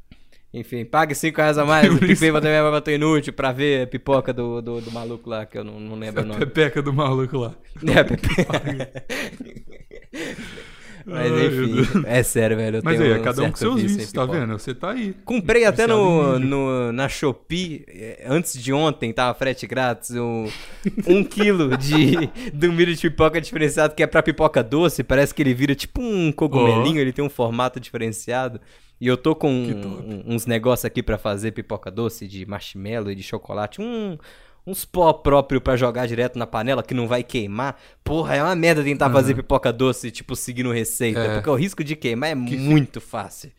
Enfim, pague 5 reais a mais, o PicPay vai ter bater inútil pra ver a pipoca do, do, do, maluco lá, que eu não, não lembro o nome. A pepeca do maluco lá. É, a pepeca. Mas enfim, é sério, velho. Mas aí, é cada um com seus vícios, tá vendo? Você tá aí. Comprei até no, no, na Shopee, eh, antes de ontem, tava frete grátis, um, um quilo de, do milho de pipoca diferenciado, que é pra pipoca doce. Parece que ele vira tipo um cogumelinho, oh. ele tem um formato diferenciado. E eu tô com um, uns negócios aqui para fazer pipoca doce de marshmallow e de chocolate. Um, uns pó próprio para jogar direto na panela que não vai queimar. Porra, é uma merda tentar uhum. fazer pipoca doce, tipo, seguindo receita. É. Porque o risco de queimar é que muito fácil.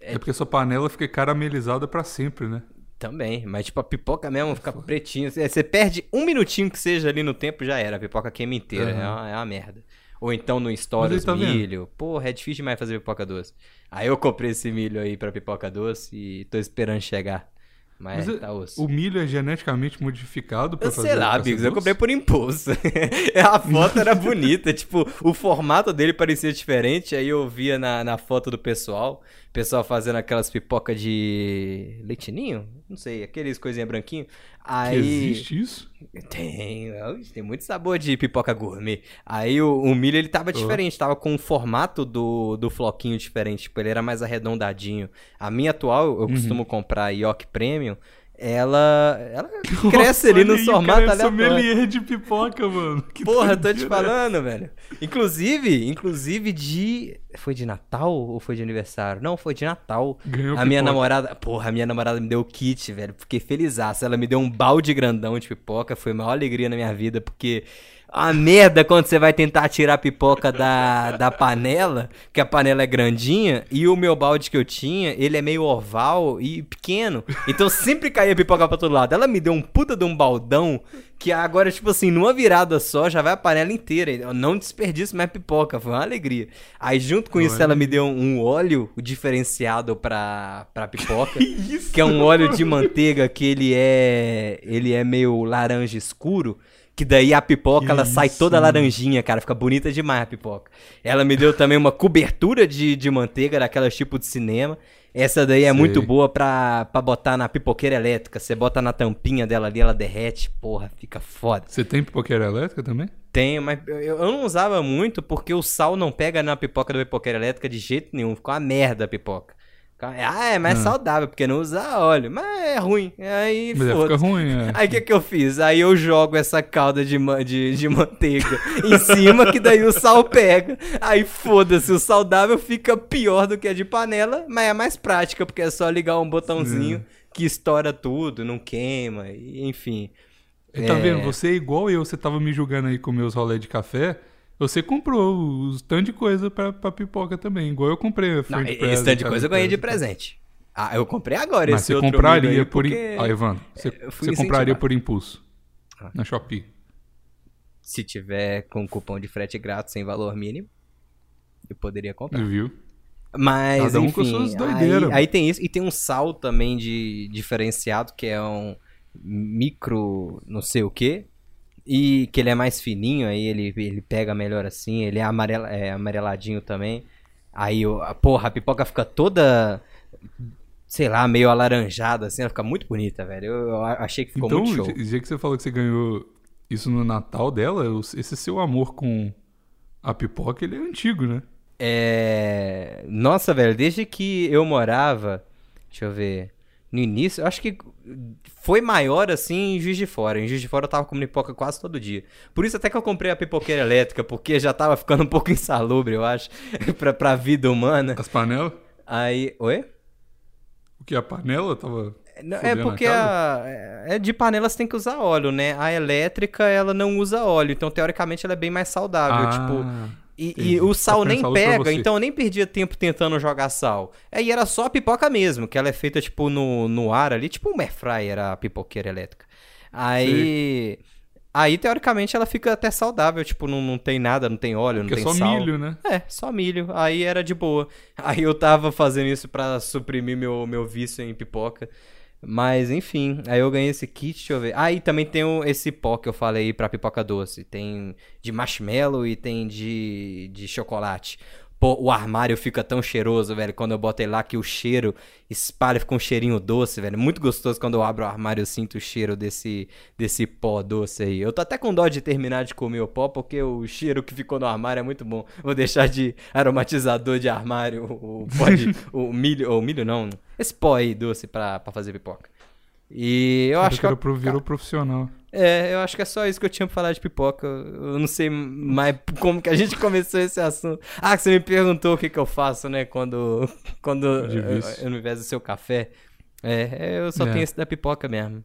É... é porque sua panela fica caramelizada para sempre, né? Também, mas tipo, a pipoca mesmo fica pretinha. Você perde um minutinho que seja ali no tempo, já era. A pipoca queima inteira. Uhum. É, uma, é uma merda. Ou então no Stories tá milho. Vendo? Porra, é difícil demais fazer pipoca doce. Aí eu comprei esse milho aí pra pipoca doce e tô esperando chegar. Mas, Mas é, tá osso. o milho é geneticamente modificado pra eu fazer Sei lá, amigos, eu comprei por impulso. a foto era bonita, tipo, o formato dele parecia diferente, aí eu via na, na foto do pessoal, pessoal fazendo aquelas pipoca de leitinho, não sei, aqueles coisinha branquinho. Aí que existe isso? Tem, tem muito sabor de pipoca gourmet. Aí o, o milho ele tava diferente, tava com o formato do, do floquinho diferente, tipo, ele era mais arredondadinho. A minha atual, eu uhum. costumo comprar York Premium, ela, ela cresce ali no formato cara, sommelier de pipoca, mano. Que Porra, tô te falando, velho. Inclusive, inclusive de... Foi de Natal ou foi de aniversário? Não, foi de Natal. Ganhou a pipoca. minha namorada... Porra, a minha namorada me deu o kit, velho. Fiquei felizaço. Ela me deu um balde grandão de pipoca. Foi a maior alegria na minha vida, porque a merda quando você vai tentar tirar a pipoca da, da panela, que a panela é grandinha, e o meu balde que eu tinha, ele é meio oval e pequeno. Então sempre caía a pipoca pra todo lado. Ela me deu um puta de um baldão que agora, tipo assim, numa virada só, já vai a panela inteira. Eu não desperdício mais pipoca, foi uma alegria. Aí junto com isso, ela me deu um óleo diferenciado pra, pra pipoca, que, que é um óleo de manteiga que ele é, ele é meio laranja escuro. Que daí a pipoca, ela sai toda laranjinha, cara. Fica bonita demais a pipoca. Ela me deu também uma cobertura de, de manteiga, daquelas tipo de cinema. Essa daí é Sei. muito boa pra, pra botar na pipoqueira elétrica. Você bota na tampinha dela ali, ela derrete. Porra, fica foda. Você tem pipoqueira elétrica também? Tenho, mas eu, eu não usava muito porque o sal não pega na pipoca da pipoqueira elétrica de jeito nenhum. Ficou uma merda a pipoca. Ah, é mais ah. saudável, porque não usa óleo. Mas é ruim. Aí, Mas é, fica ruim, é. Aí o que, que eu fiz? Aí eu jogo essa calda de, de, de manteiga em cima, que daí o sal pega. Aí foda-se, o saudável fica pior do que a de panela, mas é mais prática, porque é só ligar um botãozinho Sim. que estoura tudo, não queima, enfim. E tá é... vendo? Você é igual eu, você tava me julgando aí com meus rolês de café. Você comprou os tanto de coisa pra, pra pipoca também, igual eu comprei. Não, esse tanto de coisa eu ganhei de presente. Ah, eu comprei agora Mas esse você compraria por... Porque... Ah, Ivan, você, você compraria por impulso ah. na Shopee. Se tiver com cupom de frete grátis sem valor mínimo, eu poderia comprar. Viu? Mas, Cada um enfim, com suas aí, doideiras. aí tem isso. E tem um sal também de diferenciado, que é um micro não sei o que. E que ele é mais fininho, aí ele, ele pega melhor assim. Ele é, amarela, é amareladinho também. Aí, o- a- porra, a pipoca fica toda, sei lá, meio alaranjada, assim. Ela fica muito bonita, velho. Eu, eu achei que ficou então, muito show. o dia que você falou que você ganhou isso no Natal dela, esse seu amor com a pipoca, ele é antigo, né? É. Nossa, velho, desde que eu morava. Deixa eu ver. No início, eu acho que foi maior assim em Juiz de Fora. Em Juiz de Fora eu tava comendo pipoca quase todo dia. Por isso até que eu comprei a pipoqueira elétrica, porque já tava ficando um pouco insalubre, eu acho, pra, pra vida humana. As panelas? Aí. Oi? O que? A panela tava. Não, é fudendo a porque a, é de panela você tem que usar óleo, né? A elétrica ela não usa óleo, então teoricamente ela é bem mais saudável. Tipo, Ah, E, e o sal nem pega, então eu nem perdia tempo tentando jogar sal. Aí era só a pipoca mesmo, que ela é feita tipo no, no ar ali, tipo um air fryer, a pipoqueira elétrica. Aí. Aí, teoricamente, ela fica até saudável, tipo, não, não tem nada, não tem óleo, não Porque é tem só sal. milho, né? É, só milho. Aí era de boa. Aí eu tava fazendo isso pra suprimir meu, meu vício em pipoca. Mas, enfim, aí eu ganhei esse kit, deixa eu ver. Ah, e também tem esse pó que eu falei pra pipoca doce. Tem de marshmallow e tem de, de chocolate. Pô, o armário fica tão cheiroso, velho, quando eu boto ele lá, que o cheiro espalha, fica um cheirinho doce, velho. Muito gostoso quando eu abro o armário, eu sinto o cheiro desse, desse pó doce aí. Eu tô até com dó de terminar de comer o pó, porque o cheiro que ficou no armário é muito bom. Vou deixar de aromatizador de armário o, pó de, o milho, ou milho não, esse pó aí doce pra, pra fazer pipoca. E eu acho que... eu- pro, virou profissional. É, eu acho que é só isso que eu tinha pra falar de pipoca. Eu não sei mais como que a gente começou esse assunto. Ah, você me perguntou o que, que eu faço, né? Quando, quando eu, vício. eu, no invés do seu café. É, eu só É. tenho esse da pipoca mesmo.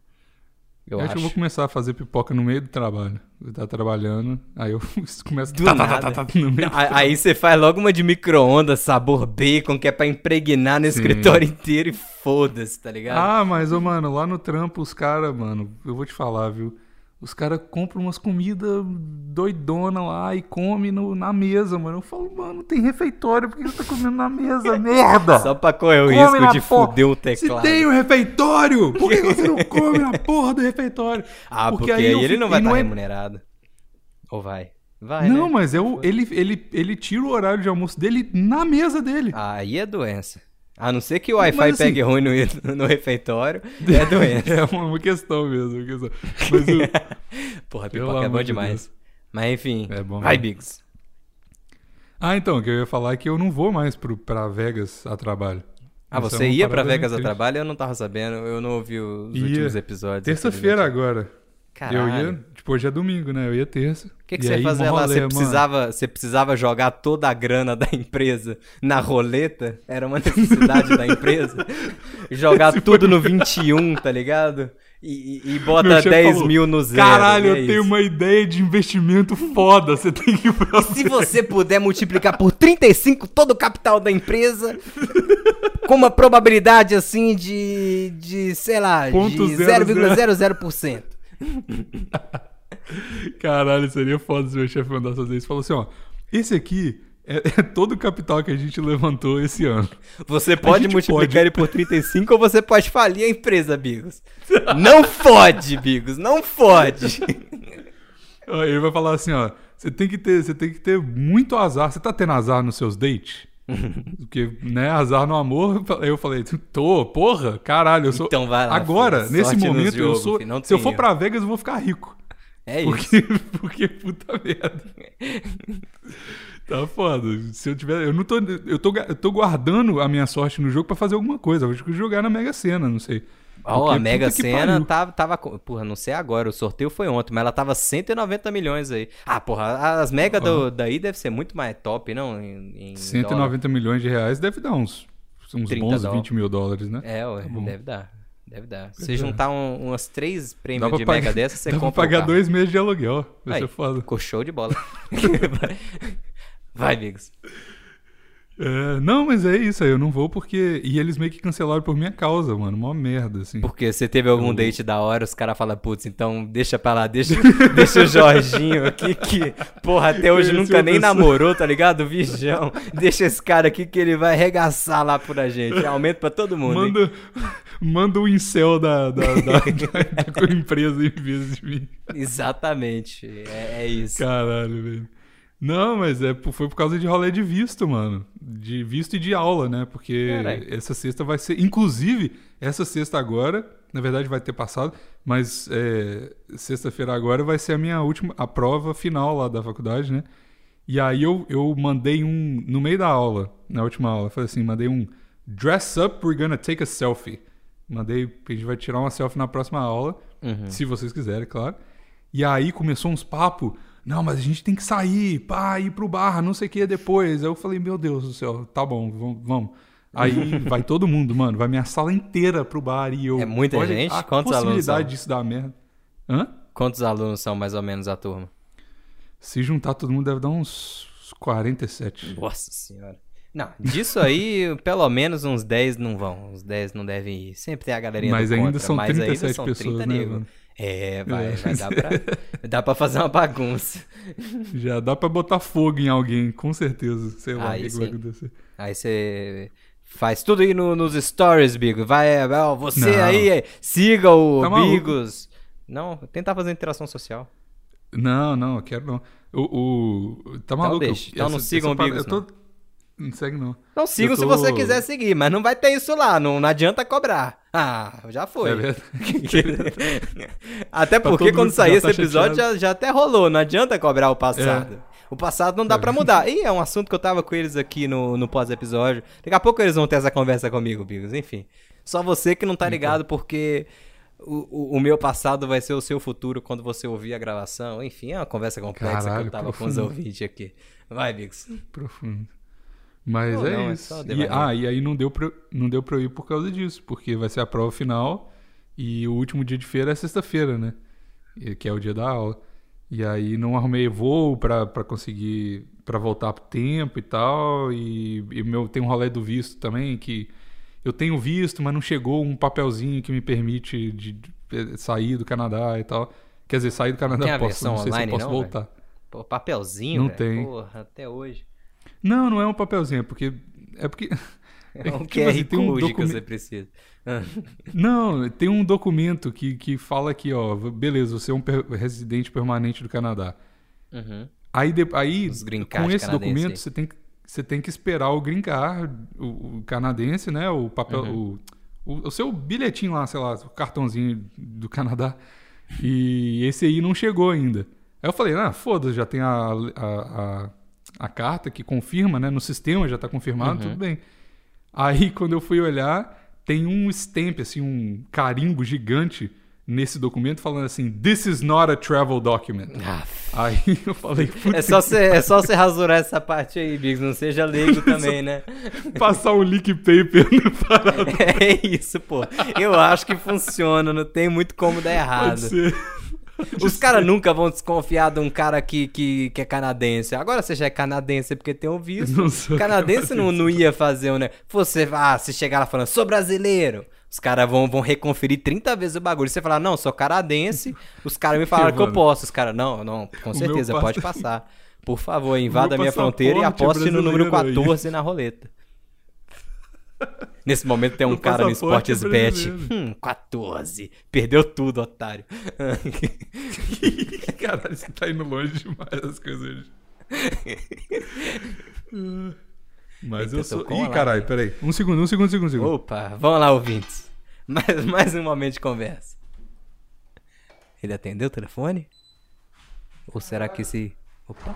Eu acho acho. que eu vou começar a fazer pipoca no meio do trabalho. Eu tá trabalhando, aí eu começo Do tá, nada. tá, tá, tá, no meio Aí você faz logo uma de micro-ondas, sabor bacon, que é pra impregnar no Sim. escritório inteiro e foda-se, tá ligado? Ah, mas, ô, mano, lá no trampo, os caras, mano, eu vou te falar, viu? Os caras compram umas comidas doidona lá e comem no- na mesa, mano. Eu falo, mano, tem refeitório, por que você tá comendo na mesa? Merda! Só pra correr o Come risco de porra. fuder Se teclado. tem um refeitório, por que você não come na porra do refeitório? Ah, porque, eu aí ele não vai estar é- remunerado. Ou vai? Vai, Não, né? mas é o, ele, ele, ele tira o horário de almoço dele na mesa dele. Aí é doença. A não ser que o Wi-Fi assim- pegue ruim no, no refeitório, é doença. É uma, questão mesmo. Uma questão. Mas Porra, pipoca é bom demais. Mas enfim, É bom vai. Biggs. Ah, então, o que eu ia falar é que eu não vou mais pro, pra Vegas a trabalho. Ah, Isso é você uma ia pra Vegas a trabalho? Eu não tava sabendo, eu não ouvi os Ia. últimos episódios. Terça-feira infelizmente. agora. Caralho. Eu ia, tipo, hoje é domingo, né? Eu ia terça. O que, que E você ia aí, fazer mó lá? Você mano. precisava, você precisava jogar toda a grana da empresa na roleta? Era uma necessidade da empresa? Jogar tudo no 21, tá ligado? E, e- e bota Meu chefe 10 falou, mil no zero. Caralho, e é eu tenho uma ideia de investimento foda. Você tem que ir pra Se você puder multiplicar por 35 todo o capital da empresa, com uma probabilidade assim de, de sei lá, Ponto de zero, 0,00%. Caralho, seria foda se meu chefe mandasse fazer isso. Falou assim, ó, esse aqui é, é todo o capital que a gente levantou esse ano. Você pode multiplicar pode. ele por 35 ou você pode falir a empresa, Bigos. Não fode, Bigos, não fode. Ele vai falar assim, ó, você tem que ter, você tem que ter muito azar. Você tá tendo azar nos seus dates? Porque, né, azar no amor, eu falei, tô, porra, caralho, eu sou. Então vai lá, Agora, nesse momento, eu jogo, sou. filho, não se eu for pra Vegas, eu vou ficar rico. É isso. Porque, porque puta merda. Tá foda. Se eu tiver. Eu não tô. Eu tô, eu tô guardando a minha sorte no jogo pra fazer alguma coisa. Eu acho que jogar na Mega Sena, não sei. Ó, Porque a Mega Sena pariu. tava, tava. Porra, não sei agora, o sorteio foi ontem, mas ela tava 190 milhões aí. Ah, porra, as Mega do, daí deve ser muito mais top, não? Em, em 190 milhões de reais deve dar uns, uns 30 bons dólares. 20 mil dólares, né? dólar. É, ué, bom. deve dar. Deve dar. Se você juntar um- umas três prêmios pra de pagar- Mega dessa, você dá pra compra. o pagar carro. dois meses de aluguel. Vai Aí, ser foda. Ficou show de bola. Vai, Bigos. É, não, mas é isso aí, eu não vou porque. E eles meio que cancelaram por minha causa, mano. Mó merda, assim. Porque você teve algum date da hora, os caras falam, putz, então deixa pra lá, deixa, deixa o Jorginho aqui que, porra, até hoje Esse nunca é nem pessoa- namorou, tá ligado? Vigião. Deixa esse cara aqui que ele vai arregaçar lá por a gente. Aumento pra todo mundo. hein? Manda, manda o incel da, da, da, da- da empresa em vez de mim. Exatamente. É, é isso. Caralho, velho. Não, mas é, foi por causa de rolê de visto, mano. De visto e de aula, né? Porque essa sexta vai ser. Inclusive, essa sexta agora, na verdade vai ter passado, mas é, sexta-feira agora vai ser a minha última. a prova final lá da faculdade, né? E aí eu, eu mandei um. No meio da aula, na última aula, falei assim: mandei um dress up, we're gonna take a selfie. Mandei, a gente vai tirar uma selfie na próxima aula. Uhum. Se vocês quiserem, claro. E aí começou uns papos. Não, mas a gente tem que sair, pá, ir pro bar, não sei o que depois. Aí eu falei, meu Deus do céu, tá bom, vamos. Aí vai todo mundo, mano, vai minha sala inteira pro bar e eu. É muita olha gente? A Quantos alunos possibilidade disso dar merda. Hã? Quantos alunos são mais ou menos a turma? Se juntar todo mundo deve dar uns 47. Nossa senhora. Não, disso aí, pelo menos uns 10 não vão. Uns 10 não devem ir. Sempre tem a galerinha Mas do ainda contra, são mas ainda 37 são pessoas, 30 né. É, vai, É. vai dar pra, dá pra fazer uma bagunça. Já dá pra botar fogo em alguém, com certeza. Sei lá o Aí que que vai sim. acontecer. Aí você faz tudo aí no- nos stories, Bigo. Vai, vai, ó, você Não. aí, é, siga o Tá. Bigos. Não, tentar fazer interação social. Não, não, eu quero não. O, o- tá maluco? deixa. eu- Então não sigam o Bigos, Eu tô... Não segue não. Não sigam Eu se tô- você quiser seguir, mas não vai ter isso lá, não, não adianta cobrar. Ah, já foi. É verdade. até porque quando que sair esse tá episódio já, já até rolou, não adianta cobrar o passado. É. O passado não dá pra mudar. E é um assunto que eu tava com eles aqui no, no pós-episódio. Daqui a pouco eles vão ter essa conversa comigo, Bigos. Enfim. Só você que não Então. tá ligado porque o, o, o meu passado vai ser o seu futuro quando você ouvir a gravação. Enfim, é uma conversa complexa que Caralho, eu tava com os profundo. ouvintes aqui. Vai, Bigos. Profundo. Mas Não, é não, é isso. só E- ah, e aí não deu, pra, não deu pra eu ir por causa disso, porque vai ser a prova final e o último dia de feira é sexta-feira, né? Que é o dia da aula. E aí não arrumei voo pra, pra conseguir, pra voltar pro tempo e tal. E, e meu, tem um rolê do visto também, que eu tenho visto, mas não chegou um papelzinho que me permite de, de sair do Canadá e tal. Quer dizer, sair do Canadá Tem posso, não sei online, se eu posso não, voltar. Pô, papelzinho, Não tem. Porra, até hoje. Não, não é um papelzinho, é porque. É porque. É um tipo QR assim, tem um Code que você precisa. Ah, Não, tem um documento que, que fala aqui, ó, beleza, você é um per- residente permanente do Canadá. uhum. Aí, de- aí com esse documento, aí. você tem, que- você tem que esperar o green card, o, o canadense, né? O papel, Uhum. o, o, o seu bilhetinho lá, sei lá, o cartãozinho do Canadá. E esse aí não chegou ainda. Aí eu falei, ah, foda-se, já tem a, a, a, a carta que confirma, né? No sistema já tá confirmado, Uhum. tudo bem. Aí quando eu fui olhar, tem um stamp, assim, um carimbo gigante nesse documento falando assim, this is not a travel document. Ah, Aí eu falei, é, só você, é só você rasurar essa parte aí, Biggs. Não seja leigo também, né? passar um leak paper no parado. É isso, pô. Eu acho que funciona, não tem muito como dar errado. Pode ser. Os caras nunca vão desconfiar de um cara que, que, que é canadense. Agora você já é canadense porque tem um visto. Não sou canadense não, não ia fazer, né? Você, ah, se chegar lá falando, sou brasileiro. Os caras vão, vão reconferir 30 vezes o bagulho. Você falar, não, sou canadense. Os caras me falaram que eu mano? posso. Os caras, não, não, com certeza, pode pass- passar. Por favor, invada a minha fronteira e aposte no número brasileiro aí. 14 na roleta. Nesse momento tem um Meu cara no passaporte é. Hum, 14. Perdeu tudo, otário. Caralho, você tá indo longe demais das coisas hoje. Mas Eita, eu sou. Ih, caralho, peraí. Um segundo, um segundo, um segundo, um segundo. Opa, vamos lá, ouvintes. Mais, mais um momento de conversa. Ele atendeu o telefone? Ou será que esse. Opa.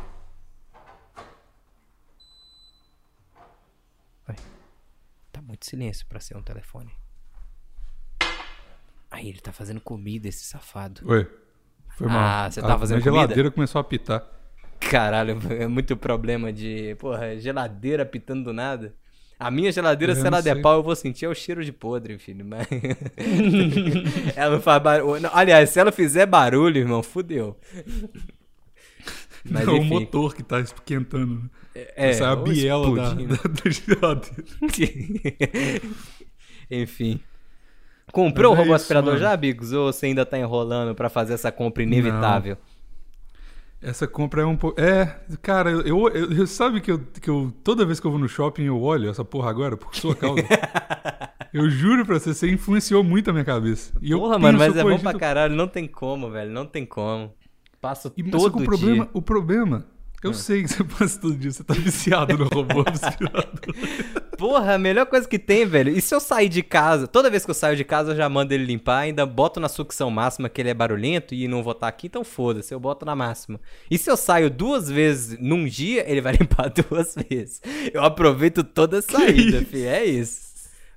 Ué, Tá muito silêncio pra ser um telefone. Aí ele tá fazendo comida, esse safado. Oi. Foi mal. Ah, você tá A- fazendo A geladeira começou a apitar. Caralho, é muito problema de. Porra, geladeira pitando do nada. A minha geladeira, Eu se ela der pau, eu vou sentir é o cheiro de podre, filho. Mas... ela não faz barulho. Não, aliás, se ela fizer barulho, irmão, fudeu. Mas Não, o motor que tá esquentando. né? É, Essa é a biela da, da, da geladeira. Enfim. Comprou Mas o é robô isso, aspirador mano. já, Bigos? Ou você ainda tá enrolando pra fazer essa compra inevitável? Essa compra é um pouco. É, cara, eu, eu, eu- sabe que eu, que eu. Toda vez que eu vou no shopping eu olho essa porra agora, por sua causa. eu juro pra você, você influenciou muito a minha cabeça. E eu Porra, mano, mas é bom pra caralho. Não tem como, velho. Não tem como. Passo E, todo o problema, dia. o problema, eu sei que você passa todo dia, você tá viciado no robô aspirador. Porra, a melhor coisa que tem, velho. E se eu sair de casa? Toda vez que eu saio de casa, eu já mando ele limpar, ainda boto na sucção máxima, que ele é barulhento e não vou estar aqui, então foda-se, eu boto na máxima. E se eu saio duas vezes num dia, ele vai limpar duas vezes. Eu aproveito toda a saída, filho. É isso.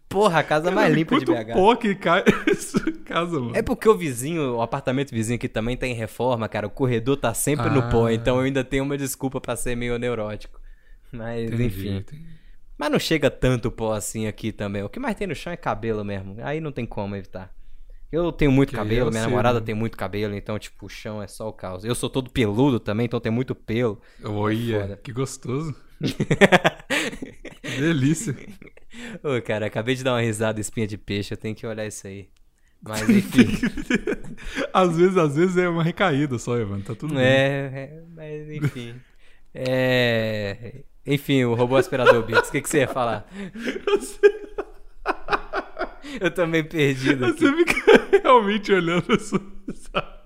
Porra, a casa mais Caralho, limpa de BH. pó que cai essa casa, mano. É porque o vizinho, o apartamento vizinho aqui também tá em reforma, cara. O corredor tá sempre no pó, Ah. então eu ainda tenho uma desculpa pra ser meio neurótico. Mas, Entendi, enfim. entendi. Mas não chega tanto pó assim aqui também. O que mais tem no chão é cabelo mesmo. Aí não tem como evitar. Eu tenho muito Que cabelo, eu minha sei, namorada né? tem muito cabelo, então, tipo, o chão é só o caos. Eu sou todo peludo também, então tem muito pelo. Olha, que gostoso. Delícia. Ô, cara, acabei de dar uma risada espinha de peixe, eu tenho que olhar isso aí. Mas, enfim. às vezes, às vezes é uma recaída só, Evan. Tá tudo bem. é, é, mas enfim. É. Enfim, o robô aspirador Bix, o que, que você ia falar? Eu também perdido aqui. Você fica realmente olhando a sua risada.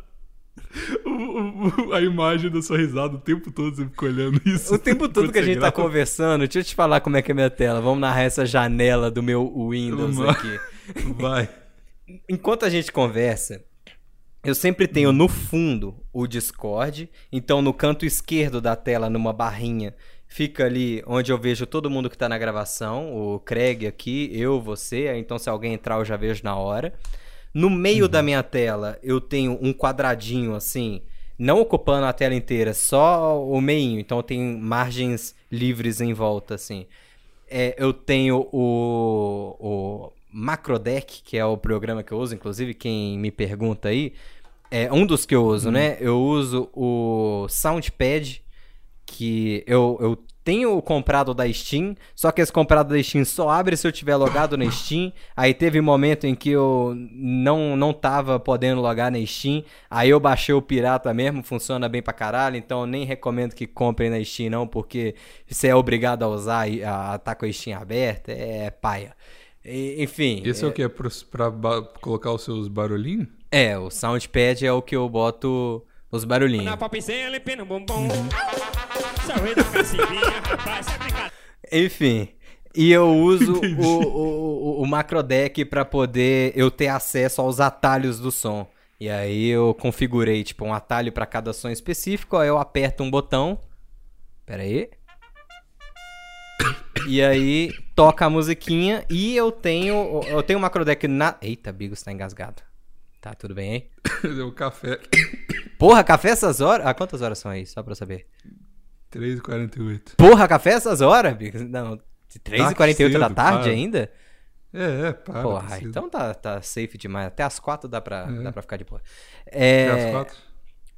O- o- o- a imagem da sua risada o tempo todo, você fica olhando isso. O tempo todo que a gente tá grava. conversando, deixa eu te falar como é que é a minha tela. Vamos narrar essa janela do meu Windows aqui. Vai. Enquanto a gente conversa, eu sempre tenho no fundo o Discord. Então, no canto esquerdo da tela, numa barrinha, fica ali onde eu vejo todo mundo que tá na gravação. O Craig aqui, eu, você. Então, se alguém entrar, eu já vejo na hora. No meio da minha tela, eu tenho um quadradinho assim, não ocupando a tela inteira, só o meinho. Então, tem margens livres em volta, assim. É, eu tenho o, o Macrodeck, que é o programa que eu uso, inclusive quem me pergunta aí, é um dos que eu uso, né? Eu uso o Soundpad, que eu, eu tenho comprado da Steam, só que esse comprado da Steam só abre se eu tiver logado na Steam. Aí teve um momento em que eu não, não tava podendo logar na Steam, aí eu baixei o pirata mesmo, funciona bem pra caralho, então eu nem recomendo que comprem na Steam não, porque você é obrigado a usar e a, a tá com a Steam aberta, é paia. E- enfim. Esse é, o que? É pra, pra colocar os seus barulhinhos? É, o Soundpad é o que eu boto os barulhinhos. Rapaz, é. Enfim. E eu uso o, o, o, o macrodeck pra poder eu ter acesso aos atalhos do som. E aí eu configurei, tipo, um atalho pra cada som específico, aí eu aperto um botão. Pera aí. E aí toca a musiquinha e eu tenho eu tenho o macrodeck na Eita, Bigos tá engasgado. Tá tudo bem aí? É o café. Porra, café essas horas? Ah, quantas horas são aí? Só pra eu saber. 3h48. Porra, café essas horas? Não, 3h48 da cedo, tarde para. ainda? É, é, para. Porra, precisa. então tá, tá safe demais. Até as 4 dá pra, É. dá pra ficar de boa. Até É, às quatro?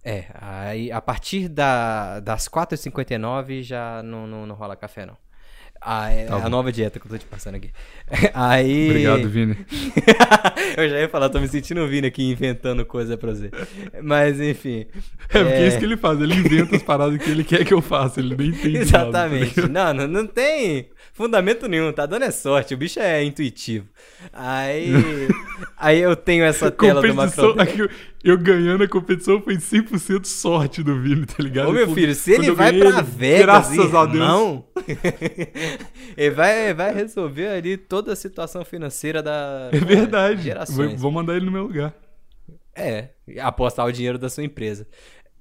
é aí a partir da, das 4h59 já não, não, não rola café, não. Ah, é Tá a bom. nova dieta que eu tô te passando aqui. Aí. Obrigado, Vini. eu já ia falar, tô me sentindo vindo aqui inventando coisa pra você. Mas enfim. É porque é isso que ele faz, ele inventa as paradas que ele quer que eu faça, ele nem entende nada, Exatamente. ligado? não, não, não tem fundamento nenhum, tá dando é sorte. O bicho é intuitivo. Aí. aí eu tenho essa tela do competição, macro. aqui, eu, ganhando a competição foi 100% sorte do Vini, tá ligado? Ô meu Quando- filho, se ele vai ganhei, pra ele, Vegas, graças a Deus. irmão, ele vai, vai resolver ali toda a situação financeira da É verdade. Vou, gerações. vou mandar ele no meu lugar. É, apostar o dinheiro da sua empresa.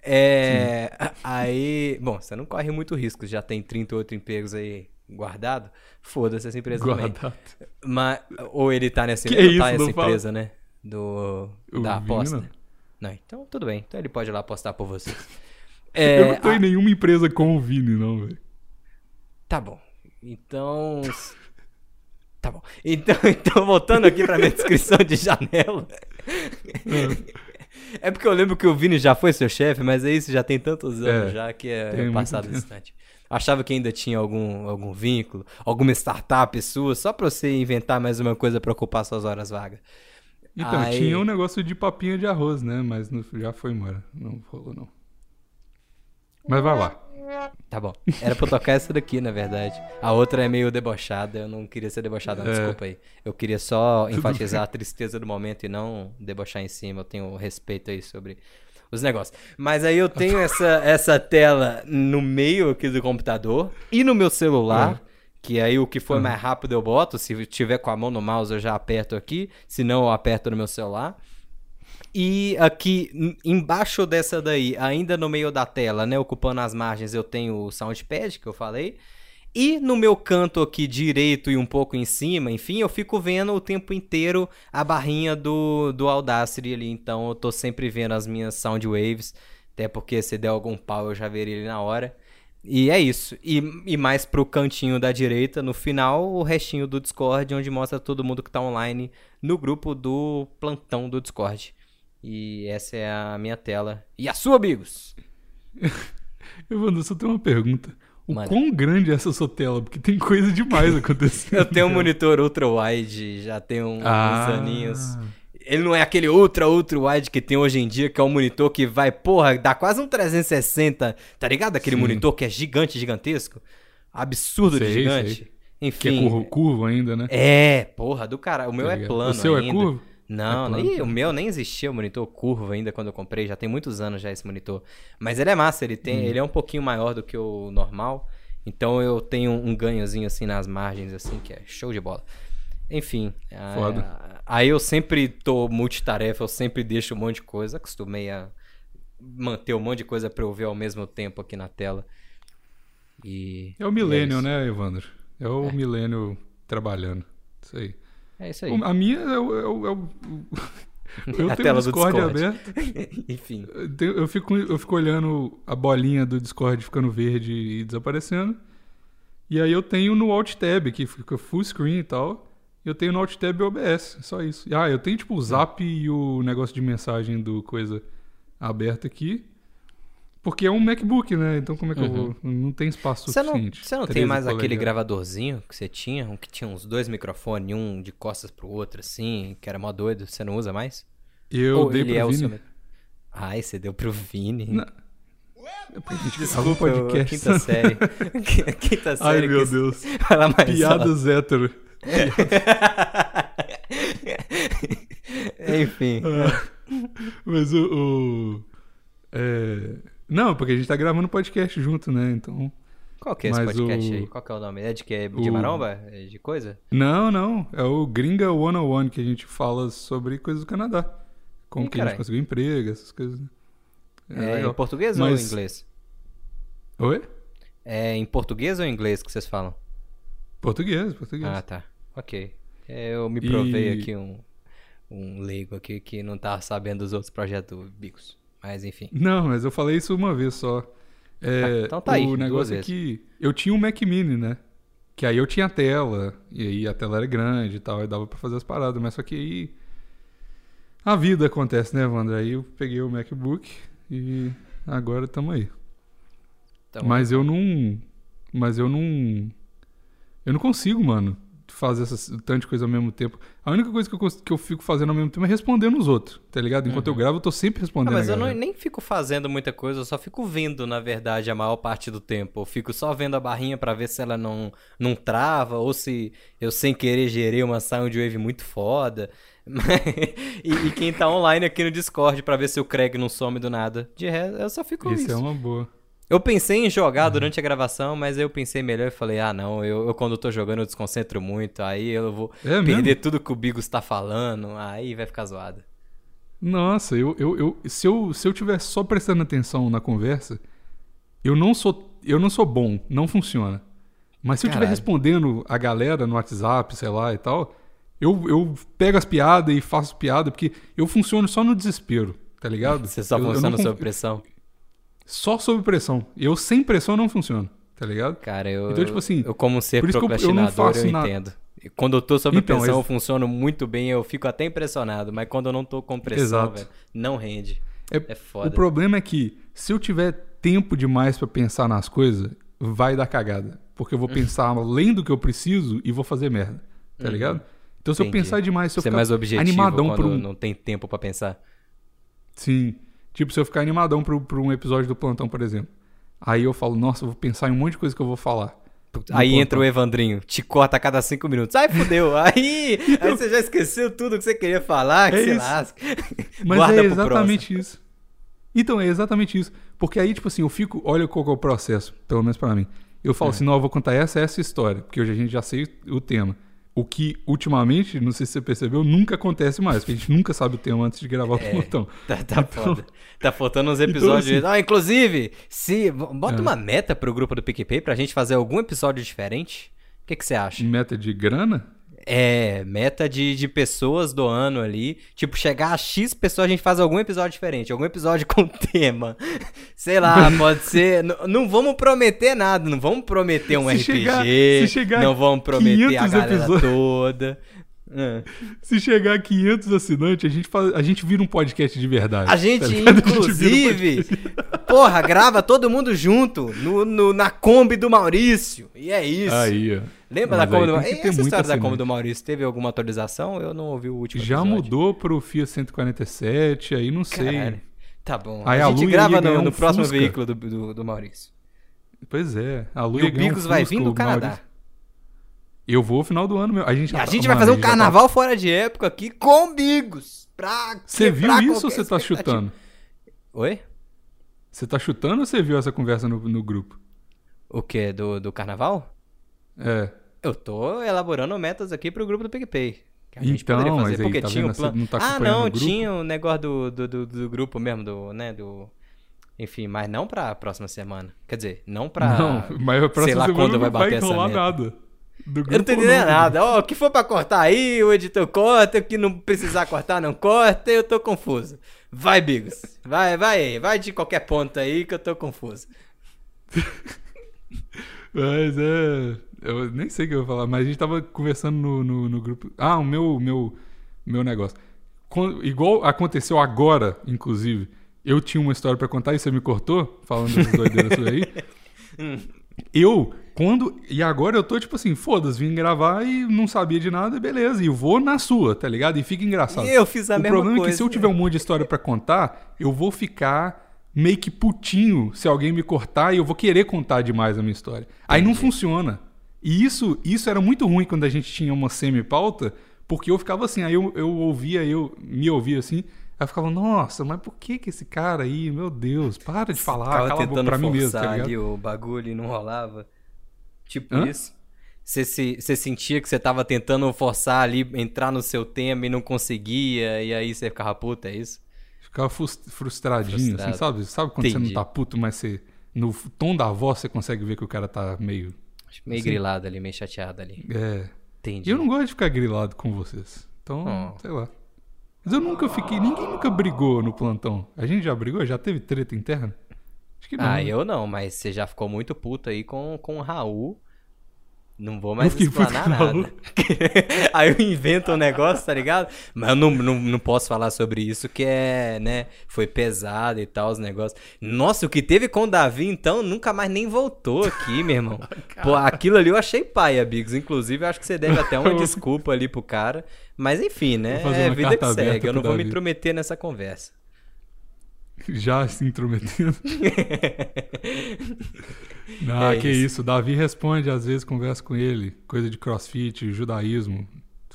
É, aí, bom, você não corre muito risco, já tem 38 empregos aí guardado. Foda-se essa empresa também. Guardado. Mas, ou ele tá nessa Que não isso, tá não essa fala. empresa, né? Do, da aposta. não. Não, então tudo bem. Então ele pode ir lá apostar por vocês. eu É, não tô a- em nenhuma empresa com o Vini, não, velho. Tá bom. Então. Tá bom. Então, então voltando aqui pra minha descrição de janela. É porque eu lembro que o Vini já foi seu chefe, mas é isso, já tem tantos anos É, já que é passado distante. Achava que ainda tinha algum, algum vínculo, alguma startup sua, só pra você inventar mais uma coisa pra ocupar suas horas vagas. Então, Aí- tinha um negócio de papinha de arroz, né? Mas no- já foi embora. Não rolou, não. Mas vai lá. Tá bom. Era pra eu tocar essa daqui, na verdade. A outra é meio debochada, eu não queria ser debochada, não, É. desculpa aí. Eu queria só enfatizar a tristeza do momento e não debochar em cima. Eu tenho respeito aí sobre os negócios. Mas aí eu tenho essa, essa tela no meio aqui do computador e no meu celular. Que aí o que for mais rápido eu boto. Se tiver com a mão no mouse eu já aperto aqui. Se não, eu aperto no meu celular. E aqui em- embaixo dessa daí, ainda no meio da tela, né, ocupando as margens, eu tenho o Soundpad que eu falei. E no meu canto aqui direito e um pouco em cima, enfim, eu fico vendo o tempo inteiro a barrinha do, do Audacity ali. Então eu tô sempre vendo as minhas sound waves. Até porque se der algum pau eu já veria ele na hora. E é isso. E, e mais pro cantinho da direita, no final, o restinho do Discord, onde mostra todo mundo que tá online no grupo do plantão do Discord. E essa é a minha tela. E a sua, amigos? Evandro, só tenho uma pergunta. O Manda. quão grande é essa sua tela? Porque tem coisa demais acontecendo. Eu tenho um monitor ultra wide, já tem um, Ah. uns aninhos. Ele não é aquele ultra, ultra wide que tem hoje em dia, que é um monitor que vai, porra, dá quase um 360, tá ligado? Aquele Sim. monitor que é gigante, gigantesco. Absurdo de Sei, gigante. sei. Enfim. Que é curvo, curvo ainda, né? É, porra, do cara. O meu Tá é plano O seu é ainda. curvo? Não, É plano, nem- o meu nem existia o monitor curvo ainda quando eu comprei, já tem muitos anos já esse monitor. Mas ele é massa, ele Hum. tem, ele é um pouquinho maior do que o normal. Então eu tenho um ganhozinho assim nas margens assim que é show de bola. Enfim, Foda. aí eu sempre tô multitarefa, eu sempre deixo um monte de coisa, acostumei a manter um monte de coisa pra eu ver ao mesmo tempo aqui na tela. E É o e milênio, isso. né, Evandro? É o milênio trabalhando. Isso aí. É isso aí. A minha é o. é o- é o- eu A tenho tela o do Discord, aberto. Enfim. Eu fico, eu fico olhando a bolinha do Discord ficando verde e desaparecendo. E aí eu tenho no Alt Tab, que fica full screen e tal. E eu tenho no Alt Tab o OBS, só isso. Ah, eu tenho tipo o Zap e o negócio de mensagem do coisa aberto aqui. Porque é um MacBook, né? Então como é que eu vou? Não tem espaço Uhum. Você não, suficiente. você não tem 13 mais aquele gravadorzinho que você tinha? Um que tinha uns dois microfones, um de costas pro outro, assim, que era mó doido. Você não usa mais? Eu Ou dei ele pro é o Vini. seu... Ai, você deu pro Vini. Não. É gravar Desculpa, podcast. quinta série. quinta série. Ai, meu Deus. Mais Piadas hétero. Enfim. Mas o. o- é, Não, porque a gente tá gravando podcast junto, né? Então. Qual que é esse Mas podcast o- aí? Qual que é o nome? É de que? É de o- maromba? É de coisa? Não, não. É o Gringa 101 que a gente fala sobre coisas do Canadá. Como Ih, que a gente carai. conseguiu emprego, essas coisas. É, legal. em português ou Mas- em inglês? Oi? É em português ou em inglês que vocês falam? Português, português. Ah, tá. Ok. É, eu me provei E- aqui um, um leigo aqui que não tá sabendo dos outros projetos Bicos. Mas enfim. Não, mas eu falei isso uma vez só. É, Ah, então tá aí, o negócio é que eu tinha um Mac Mini, né? Que aí eu tinha tela, e aí a tela era grande e tal, e dava pra fazer as paradas, mas só que aí a vida acontece, né, Wander? Aí eu peguei o MacBook e agora tamo aí. Então, mas eu não. Mas eu não. Eu não consigo, mano, fazer essas, tanto de coisa ao mesmo tempo. A única coisa que eu, que eu fico fazendo ao mesmo tempo é respondendo os outros, tá ligado? Enquanto eu gravo, eu tô sempre Ah, respondendo. mas a eu não, nem fico fazendo muita coisa, eu só fico vendo, na verdade, a maior parte do tempo. Eu fico só vendo a barrinha pra ver se ela não, não trava, ou se eu sem querer gerei uma Soundwave muito foda. e, e quem tá online aqui no Discord pra ver se o Craig não some do nada. De resto, eu só fico Isso isso. é uma boa. Eu pensei em jogar durante a gravação, mas eu pensei melhor e falei, ah não, eu, eu quando eu tô jogando eu desconcentro muito, aí eu vou É perder mesmo? tudo que o Bigos tá falando, aí vai ficar zoado. Nossa, eu, eu, eu, se eu se eu tiver só prestando atenção na conversa, eu não sou eu não sou bom, não funciona. Mas se eu estiver respondendo a galera no WhatsApp, sei lá e tal, eu, eu pego as piadas e faço piada porque eu funciono só no desespero, tá ligado? Você só Eu- eu não funciona sob pressão? Só sob pressão. Eu sem pressão não funciona, tá ligado? Cara, eu, Então, tipo assim, eu como ser que eu- eu não procrastinador, eu, faço nada. entendo. Quando eu tô sob Então, pressão, ex- eu funciono muito bem, eu fico até impressionado. Mas quando eu não tô com pressão, velho, não rende. É, É foda. O problema é que se eu tiver tempo demais pra pensar nas coisas, vai dar cagada. Porque eu Uhum. vou pensar além do que eu preciso e vou fazer merda. Tá ligado? Então se eu Uhum. Entendi. pensar demais, se eu Ser ficar mais objetivo animadão quando um... não tem tempo pra pensar. Sim. Tipo, se eu ficar animadão pro, pro um episódio do plantão, por exemplo. Aí eu falo, nossa, eu vou pensar em um monte de coisa que eu vou falar. Aí plantão. entra o Evandrinho, te corta a cada cinco minutos. Ai, fudeu. Aí, aí você já esqueceu tudo que você queria falar, que É se lasca. Mas Guarda é pro exatamente isso. Então, é exatamente isso. Porque aí, tipo assim, eu fico. Olha qual é o processo, pelo menos pra mim. Eu falo assim, não, eu vou contar essa essa história, porque hoje a gente já sei o tema. O que, ultimamente, não sei se você percebeu, nunca acontece mais, porque a gente nunca sabe o tema antes de gravar o plantão. Tá, tá Então- foda. Tá faltando uns episódios. assim- Ah, inclusive, se. Bota É. uma meta pro grupo do PicPay pra gente fazer algum episódio diferente. O que, que você acha? Meta de grana? É, meta de, de pessoas do ano ali. Tipo, chegar a X pessoas, a gente faz algum episódio diferente. Algum episódio com tema. Sei lá, pode ser. Não vamos prometer nada. Não vamos prometer um Se RPG. chegar- se chegar não vamos prometer a 500 galera episódios- toda. Ah. Se chegar a 500 assinantes, a gente, faz, a gente vira um podcast de verdade. A gente, tá ligado? A gente um inclusive, porra, grava todo mundo junto no, no- na Kombi do Maurício. E é isso. Aí, ó. Lembra Mas da tem Maurício? Essa história da do Maurício teve alguma atualização? Eu não ouvi o último Já episódio. mudou pro FIA 147, aí não sei. Caralho. Tá bom. Aí a a gente Lu grava no, no um próximo Fusca. veículo do, do, do Maurício. Pois é. A Lu E o ganhar um Bigos vai vir do Canadá. Maurício- Eu vou no final do ano meu. A gente, A tá- gente vai fazer um tá- carnaval fora de época aqui com Bigos. Pra Você viu isso ou você tá chutando? Oi? Você tá chutando ou você viu essa conversa no, no grupo? O quê? Do, do carnaval? É. Eu tô elaborando metas aqui pro grupo do PicPay. Que a gente Então, poderia fazer, mas aí, porque tá tinha vendo? um plano. não tá ah, não, tinha o negócio do, do, do, do grupo mesmo, do, né, do... Enfim, mas não pra próxima semana. Quer dizer, não pra... não, mas a próxima sei lá semana quando vai não vai bater essa meta. nada. Eu não tô entendendo nada. Ó, o que for pra cortar aí, o editor corta, o que não precisar cortar, não corta, eu tô confuso. Vai, Bigos. Vai, vai, vai de qualquer ponto aí que eu tô confuso. Mas é. Eu nem sei o que eu vou falar, mas a gente tava conversando no, no, no grupo. Ah, o meu, meu, meu negócio. Quando- igual aconteceu agora, inclusive. Eu tinha uma história pra contar e você me cortou, falando dessas doideiras aí. Eu, quando. E agora eu tô tipo assim, foda-se, vim gravar e não sabia de nada, beleza. E vou na sua, tá ligado? E fica engraçado. Eu fiz a o mesma problema é coisa. que se eu tiver um monte de história pra contar, eu vou ficar meio que putinho se alguém me cortar e eu vou querer contar demais a minha história. Aí não funciona. E isso, isso era muito ruim quando a gente tinha uma semi-pauta, porque eu ficava assim, aí eu, eu ouvia, eu me ouvia assim, aí eu ficava, nossa, mas por que que esse cara aí, meu Deus, para de falar, Ficava cala a boca pra mim mesmo, forçar tá ligado? ali o bagulho e não rolava. Tipo Hã? isso. Você, se, você sentia que você tava tentando forçar ali, entrar no seu tema e não conseguia, e aí você ficava puta, é isso? Ficava frus- frustradinho, Frustrado. assim, sabe? Sabe quando você Entendi. não tá puto, mas você, no tom da voz você consegue ver que o cara tá meio, Meio Sim. grilado ali, meio chateado ali. é... Entendi. Eu não gosto de ficar grilado com vocês. Então, Oh. sei lá. Mas eu nunca fiquei. Ninguém nunca brigou no plantão. A gente já brigou? Já teve treta interna? Acho que não. Ah, eu não, mas você já ficou muito puto aí com, com o Raul. Não vou mais explanar nada. aí eu invento um negócio, tá ligado? Mas eu não, não, não posso falar sobre isso, que é, né? Foi pesado e tal, os negócios. Nossa, o que teve com o Davi, então, nunca mais nem voltou aqui, meu irmão. Pô, aquilo ali eu achei paia, Bigos. Inclusive, eu acho que você deve até uma desculpa ali pro cara. Mas enfim, né? É vida que segue. Eu não vou me intrometer nessa conversa. Já se intrometendo. Não, É que isso. isso. Davi responde, às vezes conversa com ele. Coisa de crossfit, judaísmo,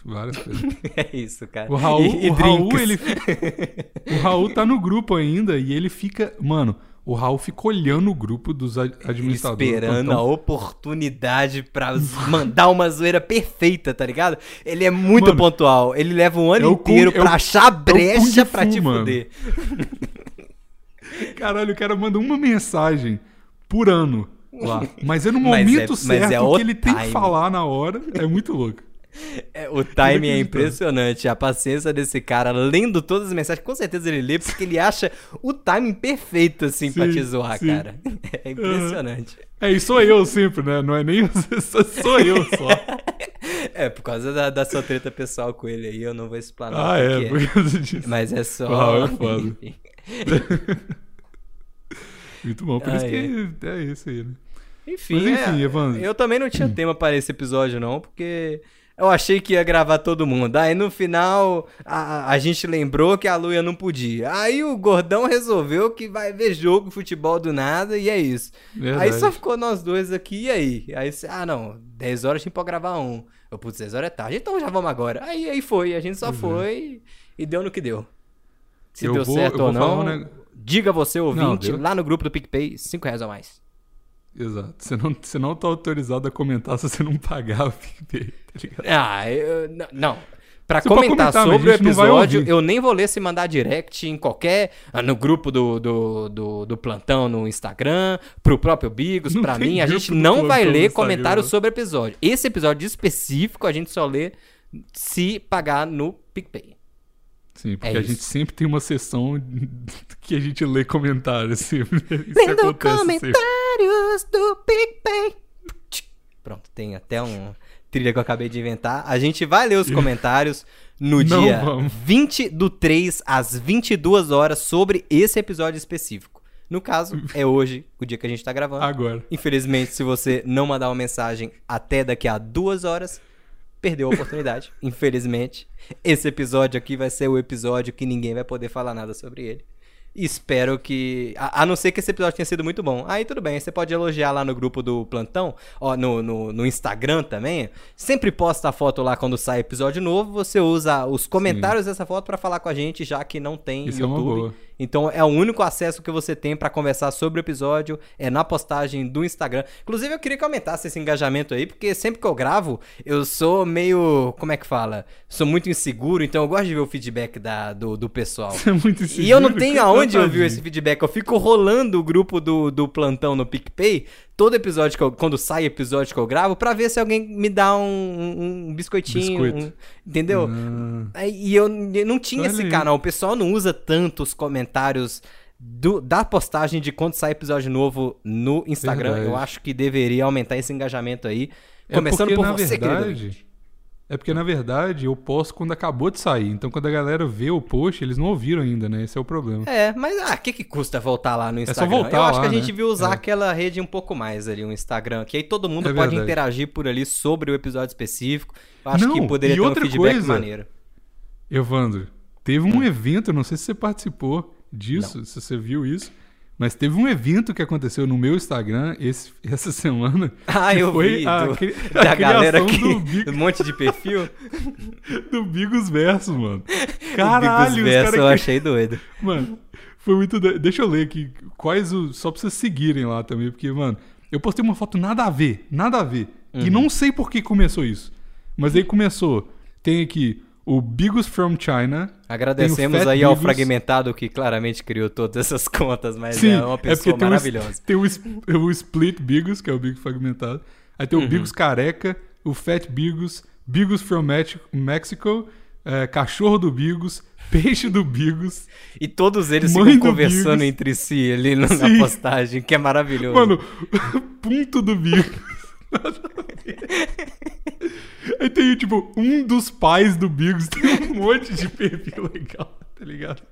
várias coisas. É isso, cara. O Raul, E- e o Raul, ele. O Raul tá no grupo ainda e ele fica. Mano, o Raul fica olhando o grupo dos ad- administradores. do Esperando a plantão. oportunidade pra mandar uma zoeira perfeita, tá ligado? Ele é muito Mano, pontual. Ele leva um ano é inteiro Kung- é pra achar brecha Kung pra Fu, te mano. fuder. Caralho, o cara manda uma mensagem por ano lá. Mas é no Mas é- momento mas certo é o que ele tem que time. falar na hora. É muito louco. É, o timing é impressionante. A paciência desse cara, lendo todas as mensagens, com certeza ele lê, porque ele acha o timing perfeito, assim, pra Sim, te zoar, sim. cara. É impressionante. É, e sou eu sempre, né? Não é nem você, sou- eu só. É, por causa da, da sua treta pessoal com ele aí, eu não vou explanar. Ah, é, por causa disso. Mas é só. Uau, é foda. Muito bom, por Ah, isso que é isso aí, né? Enfim, Mas enfim, é, Evandro. eu também não tinha tema para esse episódio, não, porque eu achei que ia gravar todo mundo. Aí no final a, a gente lembrou que a Luia não podia. Aí o gordão resolveu que vai ver jogo futebol do nada e é isso. Verdade. Aí só ficou nós dois aqui e aí? Aí você, ah não, 10 horas a gente pode gravar um. Eu, putz, 10 horas é tarde, então já vamos agora. Aí, aí foi, a gente só foi e deu no que deu. Se Eu deu vou- certo eu ou vou falar não, um neg- diga você, ouvinte, deu. lá no grupo do PicPay, 5 reais ou mais. Exato. Você não, você não tá autorizado a comentar se você não pagar o PicPay, tá ligado? Ah, eu, não. Pra comentar, comentar, sobre a o não episódio, eu nem vou ler se mandar direct em qualquer. ah, No grupo do, do, do, do plantão no Instagram, pro próprio Bigos, Não pra mim, a gente não vai ler comentários sobre o episódio. Esse episódio específico a gente só lê se pagar no PicPay. Sim, porque É a isso. gente sempre tem uma sessão que a gente lê comentários. Sempre. Isso Lendo acontece sempre. comentários do PicPay. Pronto, tem até um trilha que eu acabei de inventar. A gente vai ler os comentários no Não dia vamos. 20 do 3 às 22 horas sobre esse episódio específico. No caso, é hoje, o dia que a gente tá gravando. Agora. Infelizmente, se você não mandar uma mensagem até daqui a duas horas, perdeu a oportunidade. Infelizmente. Esse episódio aqui vai ser o episódio que ninguém vai poder falar nada sobre ele. Espero que. A, a não ser que esse episódio tenha sido muito bom. Aí tudo bem, você pode elogiar lá no grupo do Plantão, ó, no, no, no Instagram também. Sempre posta a foto lá quando sai episódio novo. Você usa os comentários dessa foto pra falar com a gente, já que não tem Isso é YouTube. boa. Então é o único acesso que você tem pra conversar sobre o episódio, é na postagem do Instagram. Inclusive eu queria que aumentasse esse engajamento aí, porque sempre que eu gravo, eu sou meio, como é que fala? Sou muito inseguro, então eu gosto de ver o feedback da, do, do pessoal. Você é muito E eu não inseguro, tenho aonde ouvir esse feedback. Eu fico rolando o grupo do, do plantão no PicPay, todo episódio que eu, quando sai episódio que eu gravo, pra ver se alguém me dá um, um- um biscoitinho, Biscoito. um- entendeu? Ah, E eu, eu não tinha Olha esse aí. canal. O pessoal não usa tantos comentários do- da postagem de quando sai episódio novo no Instagram. Verdade. Eu acho que deveria aumentar esse engajamento aí. É por na você, querido. É porque, na verdade, eu posto quando acabou de sair. Então, quando a galera vê o post, eles não ouviram ainda, né? Esse é o problema. É, mas ah, o que, que custa voltar lá no só Instagram? voltar Eu acho lá, que a gente né? devia usar É. aquela rede um pouco mais ali, o Instagram, que aí todo mundo É pode verdade. interagir por ali sobre o episódio específico. Eu acho Não, que poderia ter um outra feedback coisa, maneiro. Evandro, teve um evento, não sei se você participou disso, se você viu isso, mas teve um evento que aconteceu no meu Instagram esse- essa semana. Ah, eu foi vi, a, do- cri- a da galera aqui, do, um monte de perfil. do Bigos Verso, mano. o Caralho, Bigos os Verso eu que- achei doido. Mano, foi muito. doido. Deixa eu ler aqui quais os. Só pra vocês seguirem lá também, porque, mano, eu postei uma foto nada a ver, nada a ver. Uhum. E não sei por que começou isso. Mas aí começou. Tem aqui o Bigos from China. Agradecemos Tem o aí ao Bigos. Fragmentado que claramente criou todas essas contas, mas Sim, é uma pessoa tem o, maravilhosa. tem o, es- o Split Bigos, que é o Bigos fragmentado. Aí tem o Uhum. Bigos careca, o Fat Bigos, Bigos from Mex- Mexico, é, cachorro do Bigos, peixe do Bigos. E todos eles ficam do conversando Bigos. entre si ali na Sim. postagem, que é maravilhoso. Mano, ponto do Bigos. Aí tem, tipo, um dos pais do Bigos tem um monte de perfil legal, tá ligado?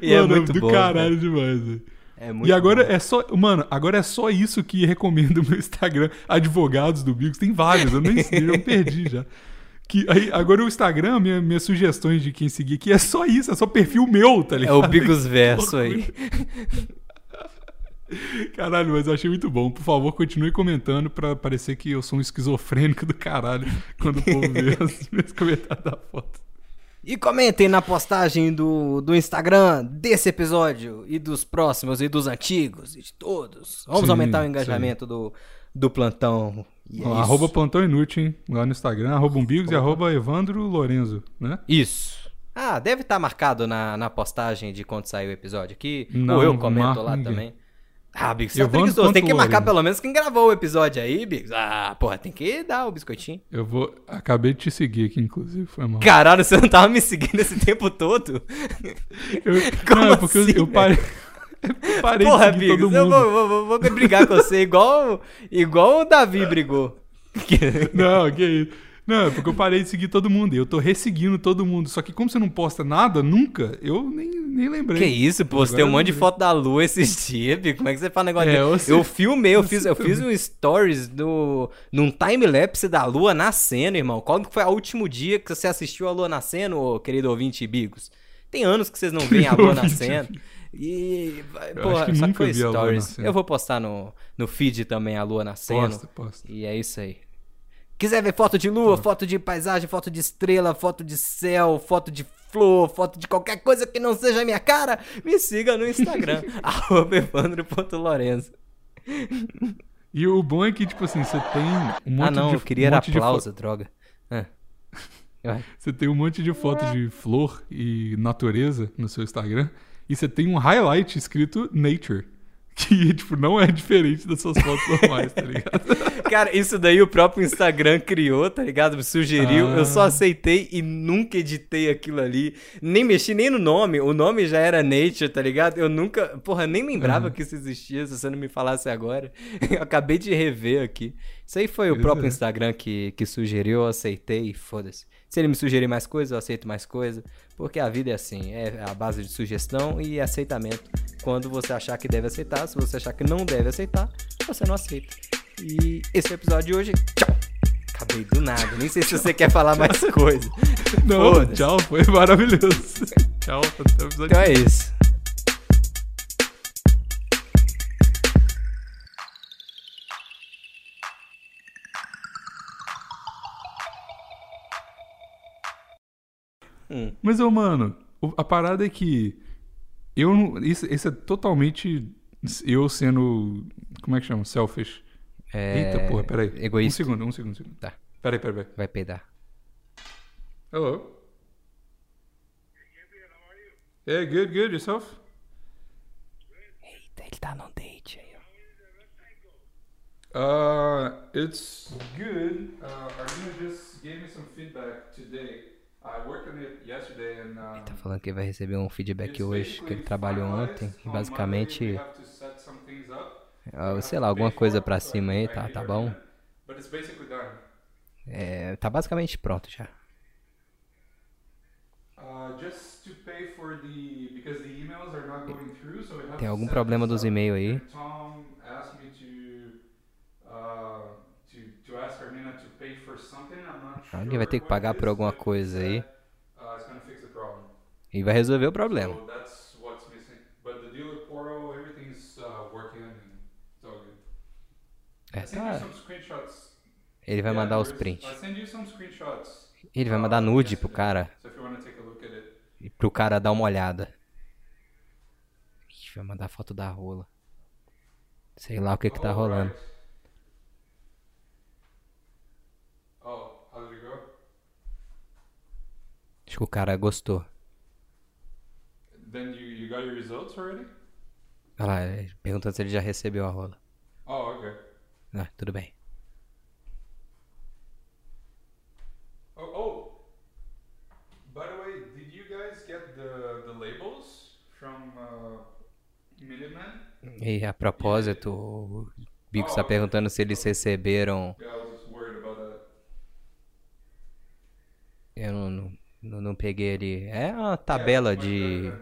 E é Mano, muito do bom, caralho demais, velho. É muito E agora bom. é só. Mano, agora é só isso que recomendo no meu Instagram. Advogados do Bigos. Tem vários, eu nem sei, eu perdi já. Que, aí, agora o Instagram, minha, minhas sugestões de quem seguir aqui é só isso, é só perfil meu, tá É ligado? o Bigos Verso aí. Caralho, mas eu achei muito bom. Por favor, continue comentando pra parecer que eu sou um esquizofrênico do caralho quando o povo vê os meus comentários da foto. E comentem na postagem do, do Instagram desse episódio e dos próximos e dos antigos e de todos. Vamos Sim, aumentar o engajamento do, do plantão. É Ó, arroba Plantão Inútil, hein? Lá no Instagram, arroba Umbigos e arroba Evandro Lorenzo, né? Isso. Ah, deve estar marcado na, na postagem de quando sair o episódio aqui. Não, Ou eu comento lá ninguém. também. Ah, Bigos, você é Evandro preguiçoso. Tem que marcar pelo menos quem gravou o episódio aí, Bigos. Ah, porra, tem que dar o biscoitinho. Eu vou. Acabei de te seguir aqui, inclusive, foi mal. Caralho, você não tava me seguindo esse tempo todo? Eu, Como não, é porque eu- assim, eu, parei. eu parei Porra, de seguir Bigos, eu vou, vou, vou brigar com você igual, igual o Davi brigou. Não, que isso. Não, é porque eu parei de seguir todo mundo. E eu tô resseguindo todo mundo. Só que como você não posta nada, nunca, eu nem, nem lembrei. Que isso, postei um eu monte de foto da lua esses dias. Como é que você fala um negócio É, você- Eu filmei, eu fiz, eu fiz um stories do, num time-lapse da lua nascendo, irmão. Qual foi o último dia que você assistiu a lua nascendo, ô, querido ouvinte Bigos? Tem anos que vocês não veem a lua nascendo. E, Eu porra, acho que só que foi stories. Eu vou postar no, no feed também a lua nascendo. Posta, posta. E é isso aí. Quiser ver foto de lua, foto de paisagem, foto de estrela, foto de céu, foto de flor, foto de qualquer coisa que não seja a minha cara, me siga no Instagram, evandro.lorenzo. E o bom é que, tipo assim, você tem um monte Ah não, de eu queria era de fo- aplauso, droga. Ah. Vai. Você tem um monte de foto de flor e natureza no seu Instagram. E você tem um highlight escrito Nature. Que, tipo, não é diferente das suas fotos normais, tá ligado? Cara, isso daí o próprio Instagram criou, tá ligado? Me sugeriu, Ah. eu só aceitei e nunca editei aquilo ali. Nem mexi nem no nome, o nome já era Nature, tá ligado? Eu nunca, porra, nem lembrava Uhum. que isso existia, se você não me falasse agora. Eu acabei de rever aqui. Isso aí foi o Pois próprio é. Instagram que, que sugeriu, eu aceitei e foda-se. Se ele me sugerir mais coisa, eu aceito mais coisa. Porque a vida é assim, é a base de sugestão e aceitamento. Quando você achar que deve aceitar, se você achar que não deve aceitar, você não aceita. E esse é o episódio de hoje. Tchau! Acabei do nada, nem sei se você quer falar mais coisa. Não, tchau, foi maravilhoso. tchau, até o episódio Então é isso. Hum. Mas, ô, mano, a parada é que eu não. Isso, isso é totalmente eu sendo. Como é que chama? Selfish. É... Eita porra, peraí. Egoísta. Um segundo, um segundo, um segundo. Tá. Peraí, peraí, peraí. Vai peidar. Hello. Yeah, good, good. Yourself? Eita, ele tá num date aí, ó. Uh, it's good. Uh, Arlene just gave me some feedback today. Ele tá falando que vai receber um feedback hoje, que ele trabalhou ontem. E basicamente, ah, sei lá, alguma coisa so cima aí, tá, tá bom? É, tá basicamente pronto já. Uh, Tem algum problema dos e-mails aí. Alguém vai ter que pagar por alguma coisa aí. Uh. E vai resolver o problema. Uh. É, tá. Ele vai mandar os prints. Ele vai mandar nude pro cara. E pro cara dar uma olhada. Vai mandar foto da rola. Sei lá o que que tá rolando. Acho que o cara gostou. Then you, you got your results already? Olha lá, ele perguntando se ele já recebeu a rola. Oh, okay. Ah, tudo bem. Oh, oh. By the way, did you guys get the the labels from uh, Minuteman? E a propósito, o Bico está perguntando se eles receberam. Yeah, I was just worried about that. Eu não, não, não, não peguei ali. É uma tabela de,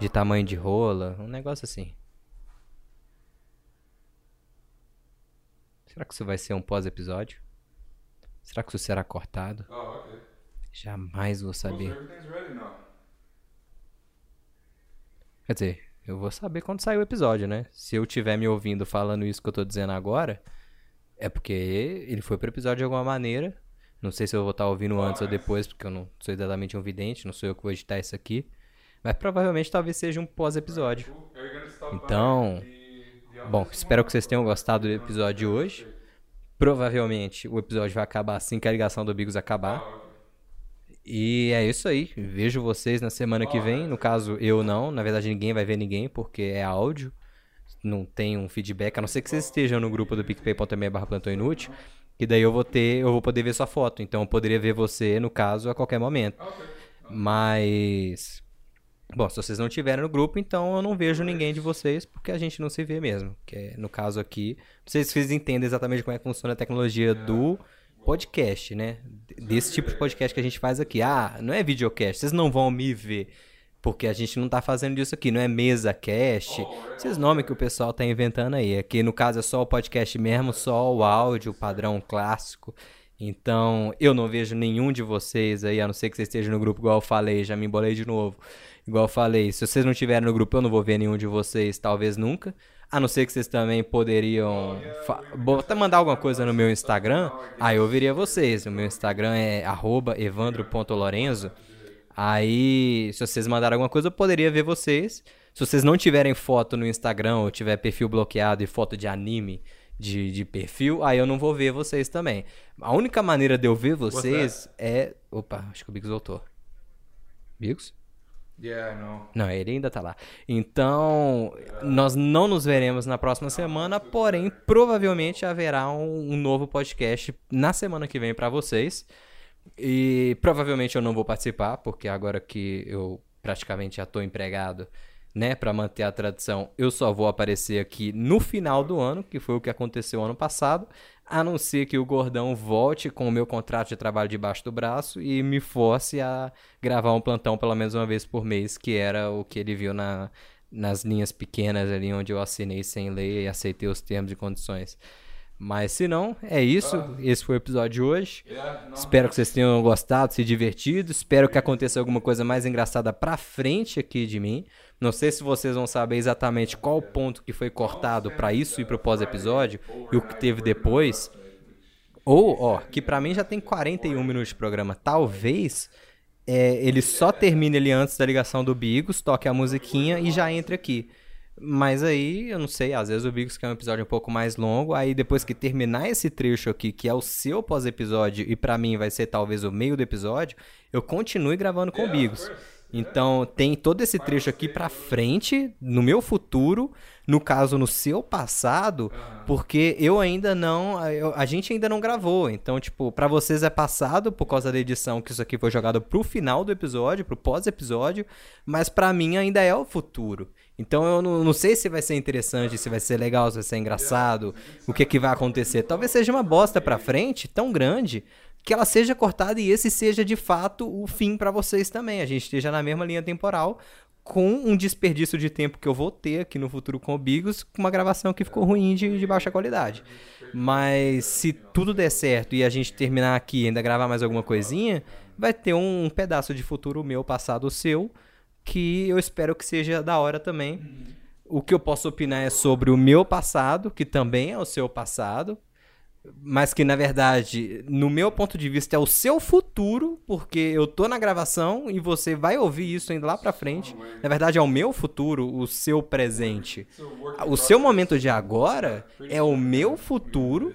de tamanho de rola, um negócio assim. Será que isso vai ser um pós-episódio? Será que isso será cortado? Okay. Jamais vou saber. Quer dizer, eu vou saber quando sair o episódio, né? Se eu tiver me ouvindo falando isso que eu tô dizendo agora, é porque ele foi pro episódio de alguma maneira. Não sei se eu vou estar ouvindo antes ou depois, porque eu não sou exatamente um vidente, não sou eu que vou editar isso aqui. Mas provavelmente talvez seja um pós-episódio. Então, Bom, espero que vocês tenham gostado do episódio de hoje. Provavelmente o episódio vai acabar assim que a ligação do Bigos acabar. E é isso aí. Vejo vocês na semana que vem. No caso, eu não. Na verdade, ninguém vai ver ninguém, porque é áudio. Não tem um feedback, a não ser que vocês estejam no grupo do picpay.me barra plantão inútil. Que daí eu vou ter, eu vou poder ver sua foto. Então eu poderia ver você, no caso, a qualquer momento. Okay. Mas. Bom, se vocês não estiverem no grupo, então eu não vejo ninguém de vocês, porque a gente não se vê mesmo. Que é, no caso aqui, não sei se vocês entendem exatamente como é que funciona a tecnologia do podcast, né? Desse tipo de podcast que a gente faz aqui. Ah, não é videocast, vocês não vão me ver. Porque a gente não tá fazendo isso aqui, não é mesa cast, esses nomes que o pessoal tá inventando aí. Aqui no caso é só o podcast mesmo, só o áudio, padrão clássico. Então, eu não vejo nenhum de vocês aí, a não ser que vocês estejam no grupo, igual eu falei, já me embolei de novo. Igual eu falei, se vocês não estiverem no grupo, eu não vou ver nenhum de vocês, talvez nunca. A não ser que vocês também poderiam botar, mandar alguma coisa no meu Instagram, aí eu veria vocês. O meu Instagram é evandro.lorenzo. Aí, se vocês mandarem alguma coisa, eu poderia ver vocês. Se vocês não tiverem foto no Instagram ou tiver perfil bloqueado e foto de anime de, de perfil, aí eu não vou ver vocês também. A única maneira de eu ver vocês é. Opa, acho que o Bigos voltou. Bigos? Yeah, não. Não, ele ainda tá lá. Então, nós não nos veremos na próxima semana, porém, provavelmente haverá um, um novo podcast na semana que vem pra vocês. E provavelmente eu não vou participar, porque agora que eu praticamente já tô empregado, né, Pra manter a tradição, eu só vou aparecer aqui no final do ano, que foi o que aconteceu ano passado, a não ser que o Gordão volte com o meu contrato de trabalho debaixo do braço e me force a gravar um plantão pelo menos uma vez por mês, que era o que ele viu na, nas linhas pequenas ali onde eu assinei sem ler e aceitei os termos e condições. Mas se não, é isso. Esse foi o episódio de hoje. Espero que vocês tenham gostado, se divertido. Espero que aconteça alguma coisa mais engraçada pra frente aqui de mim. Não sei se vocês vão saber exatamente qual ponto que foi cortado pra isso e pro pós-episódio e o que teve depois. Ou, ó, que pra mim já tem 41 minutos de programa. Talvez é, ele só termine ali antes da ligação do Bigos, toque a musiquinha e já entre aqui. Mas aí, eu não sei, às vezes o Bigos quer um episódio um pouco mais longo, aí depois que terminar esse trecho aqui, que é o seu pós-episódio, e pra mim vai ser talvez o meio do episódio, eu continue gravando com o Bigos. Então, tem todo esse trecho aqui pra frente, no meu futuro, no caso, no seu passado, porque eu ainda não. eu- a gente ainda não gravou. Então, tipo, pra vocês é passado por causa da edição, que isso aqui foi jogado pro final do episódio, pro pós-episódio, mas pra mim ainda é o futuro. Então eu não, não sei se vai ser interessante, se vai ser legal, se vai ser engraçado, o que que vai acontecer. Talvez seja uma bosta pra frente, tão grande, que ela seja cortada e esse seja de fato o fim pra vocês também. A gente esteja na mesma linha temporal, com um desperdício de tempo que eu vou ter aqui no futuro com o Bigos, com uma gravação que ficou ruim de, de baixa qualidade. Mas se tudo der certo e a gente terminar aqui e ainda gravar mais alguma coisinha, vai ter um, pedaço de futuro meu, passado seu, que eu espero que seja da hora também. O que eu posso opinar é sobre o meu passado, que também é o seu passado, mas que na verdade, no meu ponto de vista, é o seu futuro, porque eu tô na gravação e você vai ouvir isso indo lá pra frente. Na verdade, é o meu futuro, o seu presente. O seu momento de agora é o meu futuro,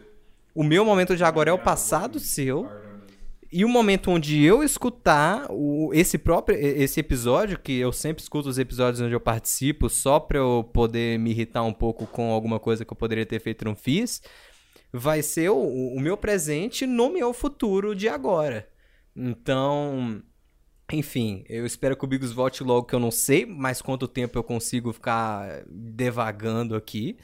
o meu momento de agora é o passado seu. E o momento onde eu escutar o, esse próprio esse episódio, que eu sempre escuto os episódios onde eu participo, só pra eu poder me irritar um pouco com alguma coisa que eu poderia ter feito e não fiz, vai ser o, o meu presente no meu futuro de agora. Então, enfim, eu espero que o Bigos volte logo, que eu não sei mais quanto tempo eu consigo ficar devagando aqui.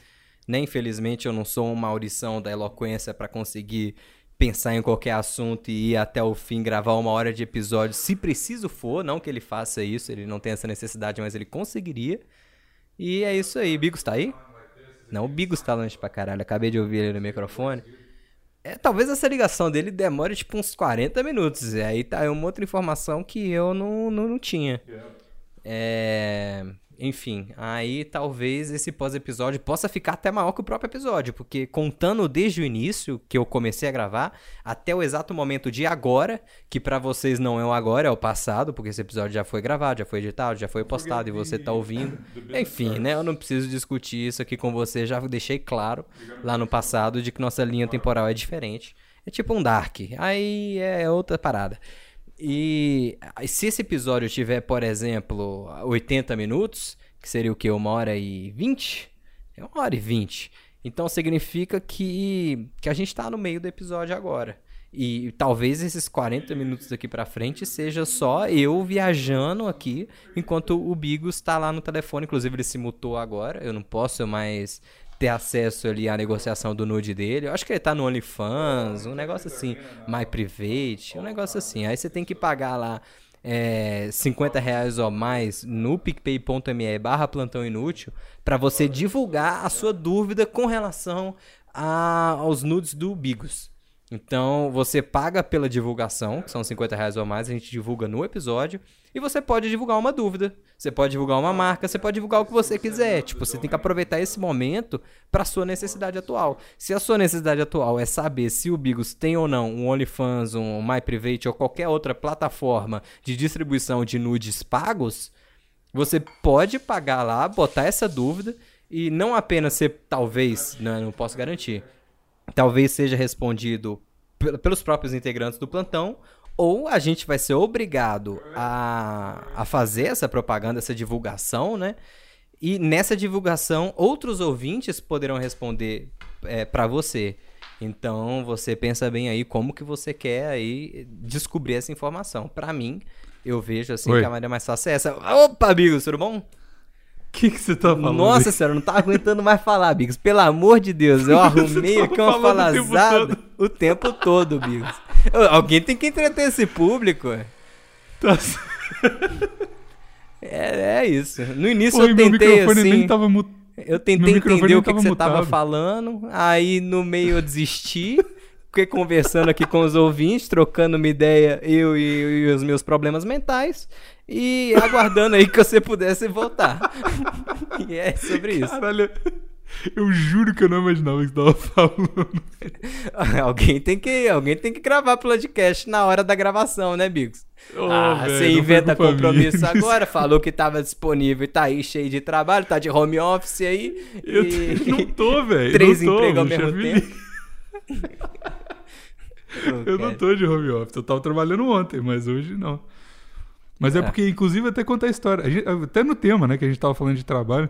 Né? Infelizmente, eu não sou uma audição da eloquência para conseguir pensar em qualquer assunto e ir até o fim gravar uma hora de episódio, se preciso for, não que ele faça isso, ele não tem essa necessidade, mas ele conseguiria. E é isso aí, Bigos tá aí? Não, o Bigos tá longe pra caralho, acabei de ouvir ele no microfone. É, talvez essa ligação dele demore tipo uns 40 minutos, e aí tá aí uma outra informação que eu não, não, não tinha. É... Enfim, aí talvez esse pós-episódio possa ficar até maior que o próprio episódio, porque contando desde o início que eu comecei a gravar até o exato momento de agora, que pra vocês não é o agora, é o passado, porque esse episódio já foi gravado, já foi editado, já foi postado e você tá ouvindo. Enfim, né? Eu não preciso discutir isso aqui com você, já deixei claro lá no passado de que nossa linha temporal é diferente. É tipo um Dark. Aí é outra parada. E se esse episódio tiver, por exemplo, 80 minutos, que seria o que? Uma hora e 20? É uma hora e 20. Então significa que, que a gente tá no meio do episódio agora. E talvez esses 40 minutos daqui pra frente seja só eu viajando aqui, enquanto o Bigos tá lá no telefone. Inclusive, ele se mutou agora. Eu não posso mais ter acesso ali à negociação do nude dele. Eu acho que ele tá no OnlyFans, um negócio assim, My Private, um negócio assim. Aí você tem que pagar lá é, 50 reais ou mais no picpay.me barra plantão inútil para você divulgar a sua dúvida com relação a- aos nudes do Bigos. Então você paga pela divulgação, que são 50 reais ou mais, a gente divulga no episódio. E você pode divulgar uma dúvida, você pode divulgar uma marca, você pode divulgar o que você quiser. Tipo, você tem que aproveitar esse momento para sua necessidade atual. Se a sua necessidade atual é saber se o Bigos tem ou não um OnlyFans, um MyPrivate ou qualquer outra plataforma de distribuição de nudes pagos, você pode pagar lá, botar essa dúvida e não apenas ser, talvez, né, não posso garantir, talvez seja respondido pel- pelos próprios integrantes do plantão, ou a gente vai ser obrigado a, a fazer essa propaganda, essa divulgação, né? E nessa divulgação, outros ouvintes poderão responder é, para você. Então, você pensa bem aí como que você quer aí descobrir essa informação. Pra mim, eu vejo assim Oi. que a maneira mais fácil é essa. Opa, amigos, tudo bom? O que, que você tá falando? Nossa senhora, eu não tava aguentando mais falar, Bigos. Pelo amor de Deus, eu arrumei aqui uma falazada o tempo todo, Bigos. Ô, Alguém tem que entreter esse público. Tá... É, é isso. No início Pô, e eu meu tentei microfone assim. nem tava mut... Eu tentei meu entender o que, que você tava falando. Aí no meio eu desisti. Fiquei conversando aqui com os ouvintes, trocando uma ideia, eu e, e os meus problemas mentais. E aguardando aí que você pudesse voltar. e é sobre isso. Caralho, eu juro que eu não imaginava que você tava falando. alguém, tem que, alguém tem que gravar podcast na hora da gravação, né, Bigos? Ô, ah, velho, você inventa compromisso minha. agora, falou que tava disponível e tá aí cheio de trabalho, tá de home office aí. Eu e... não tô, velho. Três empregos ao mesmo tempo. Eu não tô de home office. Eu tava trabalhando ontem, mas hoje não. Mas é, É. porque, inclusive, até contar a história. A gente- até no tema, né, que a gente tava falando de trabalho.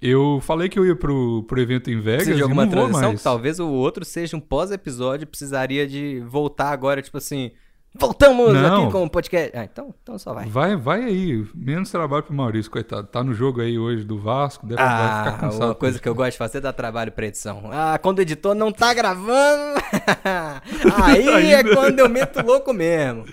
Eu falei que eu ia pro, pro evento em Vegas Precisa de e alguma transição? mais. Talvez o outro seja um pós-episódio, precisaria de voltar agora, tipo assim. Voltamos Não. aqui com o podcast. Ah, então, então só vai. Vai, vai aí. Menos trabalho pro Maurício, coitado. Tá no jogo aí hoje do Vasco. Deve vai ficar Ah, cansado. uma coisa que eu gosto de fazer é dar trabalho pra edição. Ah, quando o editor não tá gravando, aí é quando eu meto louco mesmo.